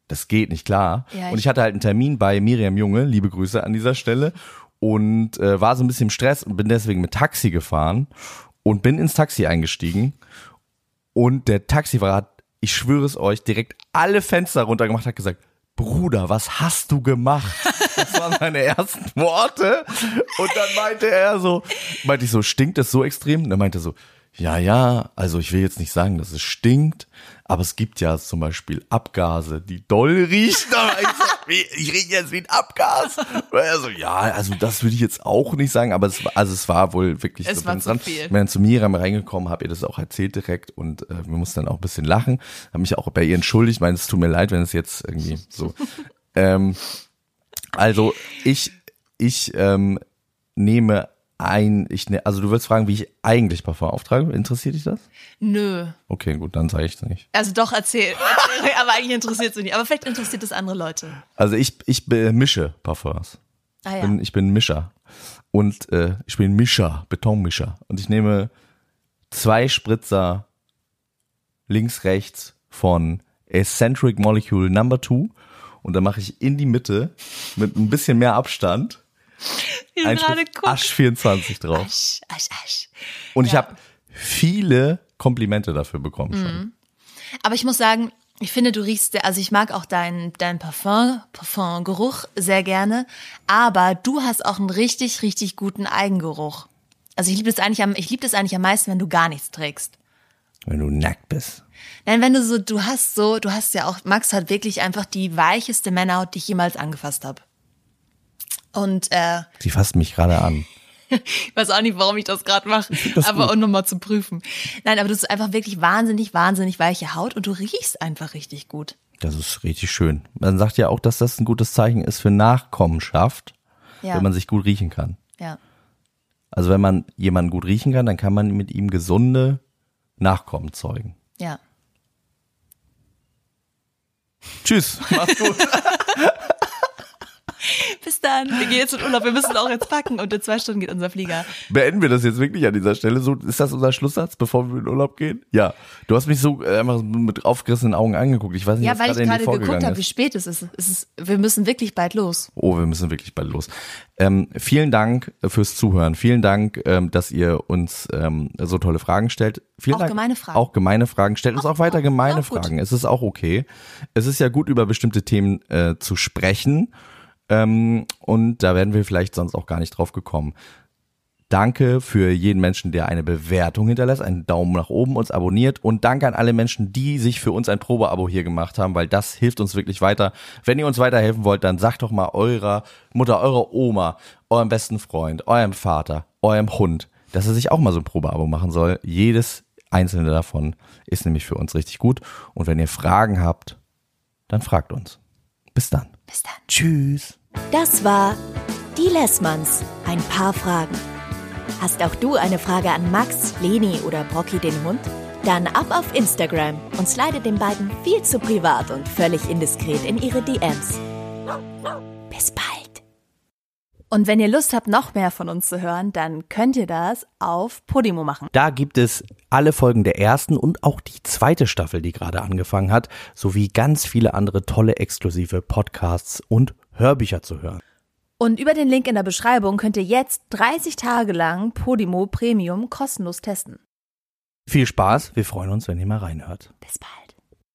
das geht nicht klar.
Ja,
und
ich-
ich hatte halt einen Termin bei Miriam Junge, liebe Grüße an dieser Stelle, und äh, war so ein bisschen im Stress und bin deswegen mit Taxi gefahren und bin ins Taxi eingestiegen. Und der Taxifahrer hat, ich schwöre es euch, direkt alle Fenster runtergemacht, hat gesagt, Bruder, was hast du gemacht? Das waren meine ersten Worte. Und dann meinte er so, meinte ich so, stinkt es so extrem? Und dann meinte er so, Ja, ja, also ich will jetzt nicht sagen, dass es stinkt, aber es gibt ja zum Beispiel Abgase, die doll riechen. Ich, ich rieche jetzt wie ein Abgas. Also ja, also das würde ich jetzt auch nicht sagen, aber es war, also es war wohl wirklich
Es
so
war zu viel.
Ich bin dann zu Miriam reingekommen, habe ihr das auch erzählt direkt und äh, wir mussten dann auch ein bisschen lachen. Habe mich auch bei ihr entschuldigt, meine, es tut mir leid, wenn es jetzt irgendwie so. ähm, also ich, ich ähm, nehme ein, ich ne, also du willst fragen, wie ich eigentlich Parfum auftrage. Interessiert dich das?
Nö.
Okay, gut, dann sage ich es nicht.
Also doch, erzähl. erzähl aber eigentlich interessiert es mich nicht. Aber vielleicht interessiert es andere Leute.
Also ich, ich mische Parfums.
Ah
Ich
ja.
bin, ich bin Mischer. Und äh, ich bin Mischer, Betonmischer. Und ich nehme zwei Spritzer links, rechts von Eccentric Molecule Number Two. Und dann mache ich in die Mitte mit ein bisschen mehr Abstand
Wie du
ein
gerade
Schritt
guckst.
Asch 24 drauf.
Asch, Asch, Asch.
Und ich
Ja.
habe viele Komplimente dafür bekommen schon.
Aber ich muss sagen, ich finde, du riechst, also ich mag auch deinen dein Parfum, Parfumgeruch sehr gerne, aber du hast auch einen richtig, richtig guten Eigengeruch. Also ich liebe es eigentlich am, ich liebe es eigentlich am meisten, wenn du gar nichts trägst.
Wenn du nackt bist.
Nein, wenn du so, du hast so, du hast ja auch, Max hat wirklich einfach die weicheste Männerhaut, die ich jemals angefasst habe. Und äh,
Sie fasst mich gerade an.
ich weiß auch nicht, warum ich das gerade mache,
das
aber um nochmal zu prüfen. Nein, aber du hast einfach wirklich wahnsinnig, wahnsinnig weiche Haut und du riechst einfach richtig gut.
Das ist richtig schön. Man sagt ja auch, dass das ein gutes Zeichen ist für Nachkommenschaft,
Ja.
wenn man sich gut riechen kann.
Ja.
Also wenn man jemanden gut riechen kann, dann kann man mit ihm gesunde Nachkommen zeugen.
Ja.
Tschüss, mach's gut.
Bis dann. Wir gehen jetzt in Urlaub. Wir müssen auch jetzt packen und in zwei Stunden geht unser Flieger.
Beenden wir das jetzt wirklich an dieser Stelle. So, ist das unser Schlusssatz, bevor wir in Urlaub gehen? Ja. Du hast mich so äh, einfach mit aufgerissenen Augen angeguckt. Ich weiß nicht,
Ja,
was
weil ich
gerade in dir
gerade geguckt habe, wie spät es ist. Es ist. Wir müssen wirklich bald los.
Oh, wir müssen wirklich bald los. Ähm, vielen Dank fürs Zuhören. Vielen Dank, ähm, dass ihr uns ähm, so tolle Fragen stellt. Vielen
Auch
Dank.
gemeine Fragen.
Auch gemeine Fragen. Stellt uns auch weiter gemeine
auch gut.
Fragen. Es ist auch okay. Es ist ja gut, über bestimmte Themen äh, zu sprechen. Ähm, und da werden wir vielleicht sonst auch gar nicht drauf gekommen. Danke für jeden Menschen, der eine Bewertung hinterlässt, einen Daumen nach oben, uns abonniert und danke an alle Menschen, die sich für uns ein Probeabo hier gemacht haben, weil das hilft uns wirklich weiter. Wenn ihr uns weiterhelfen wollt, dann sagt doch mal eurer Mutter, eurer Oma, eurem besten Freund, eurem Vater, eurem Hund, dass er sich auch mal so ein Probeabo machen soll. Jedes einzelne davon ist nämlich für uns richtig gut. Und wenn ihr Fragen habt, dann fragt uns. Bis dann.
Bis dann.
Tschüss.
Das war Die Lessmanns. Ein paar Fragen. Hast auch du eine Frage an Max, Leni oder Brocky den Hund? Dann ab auf Instagram und slide den beiden viel zu privat und völlig indiskret in ihre DMs. Bis bald.
Und wenn ihr Lust habt, noch mehr von uns zu hören, dann könnt ihr das auf Podimo machen.
Da gibt es alle Folgen der ersten und auch die zweite Staffel, die gerade angefangen hat, sowie ganz viele andere tolle exklusive Podcasts und Hörbücher zu hören.
Und über den Link in der Beschreibung könnt ihr jetzt 30 Tage lang Podimo Premium kostenlos testen.
Viel Spaß, wir freuen uns, wenn ihr mal reinhört.
Bis bald.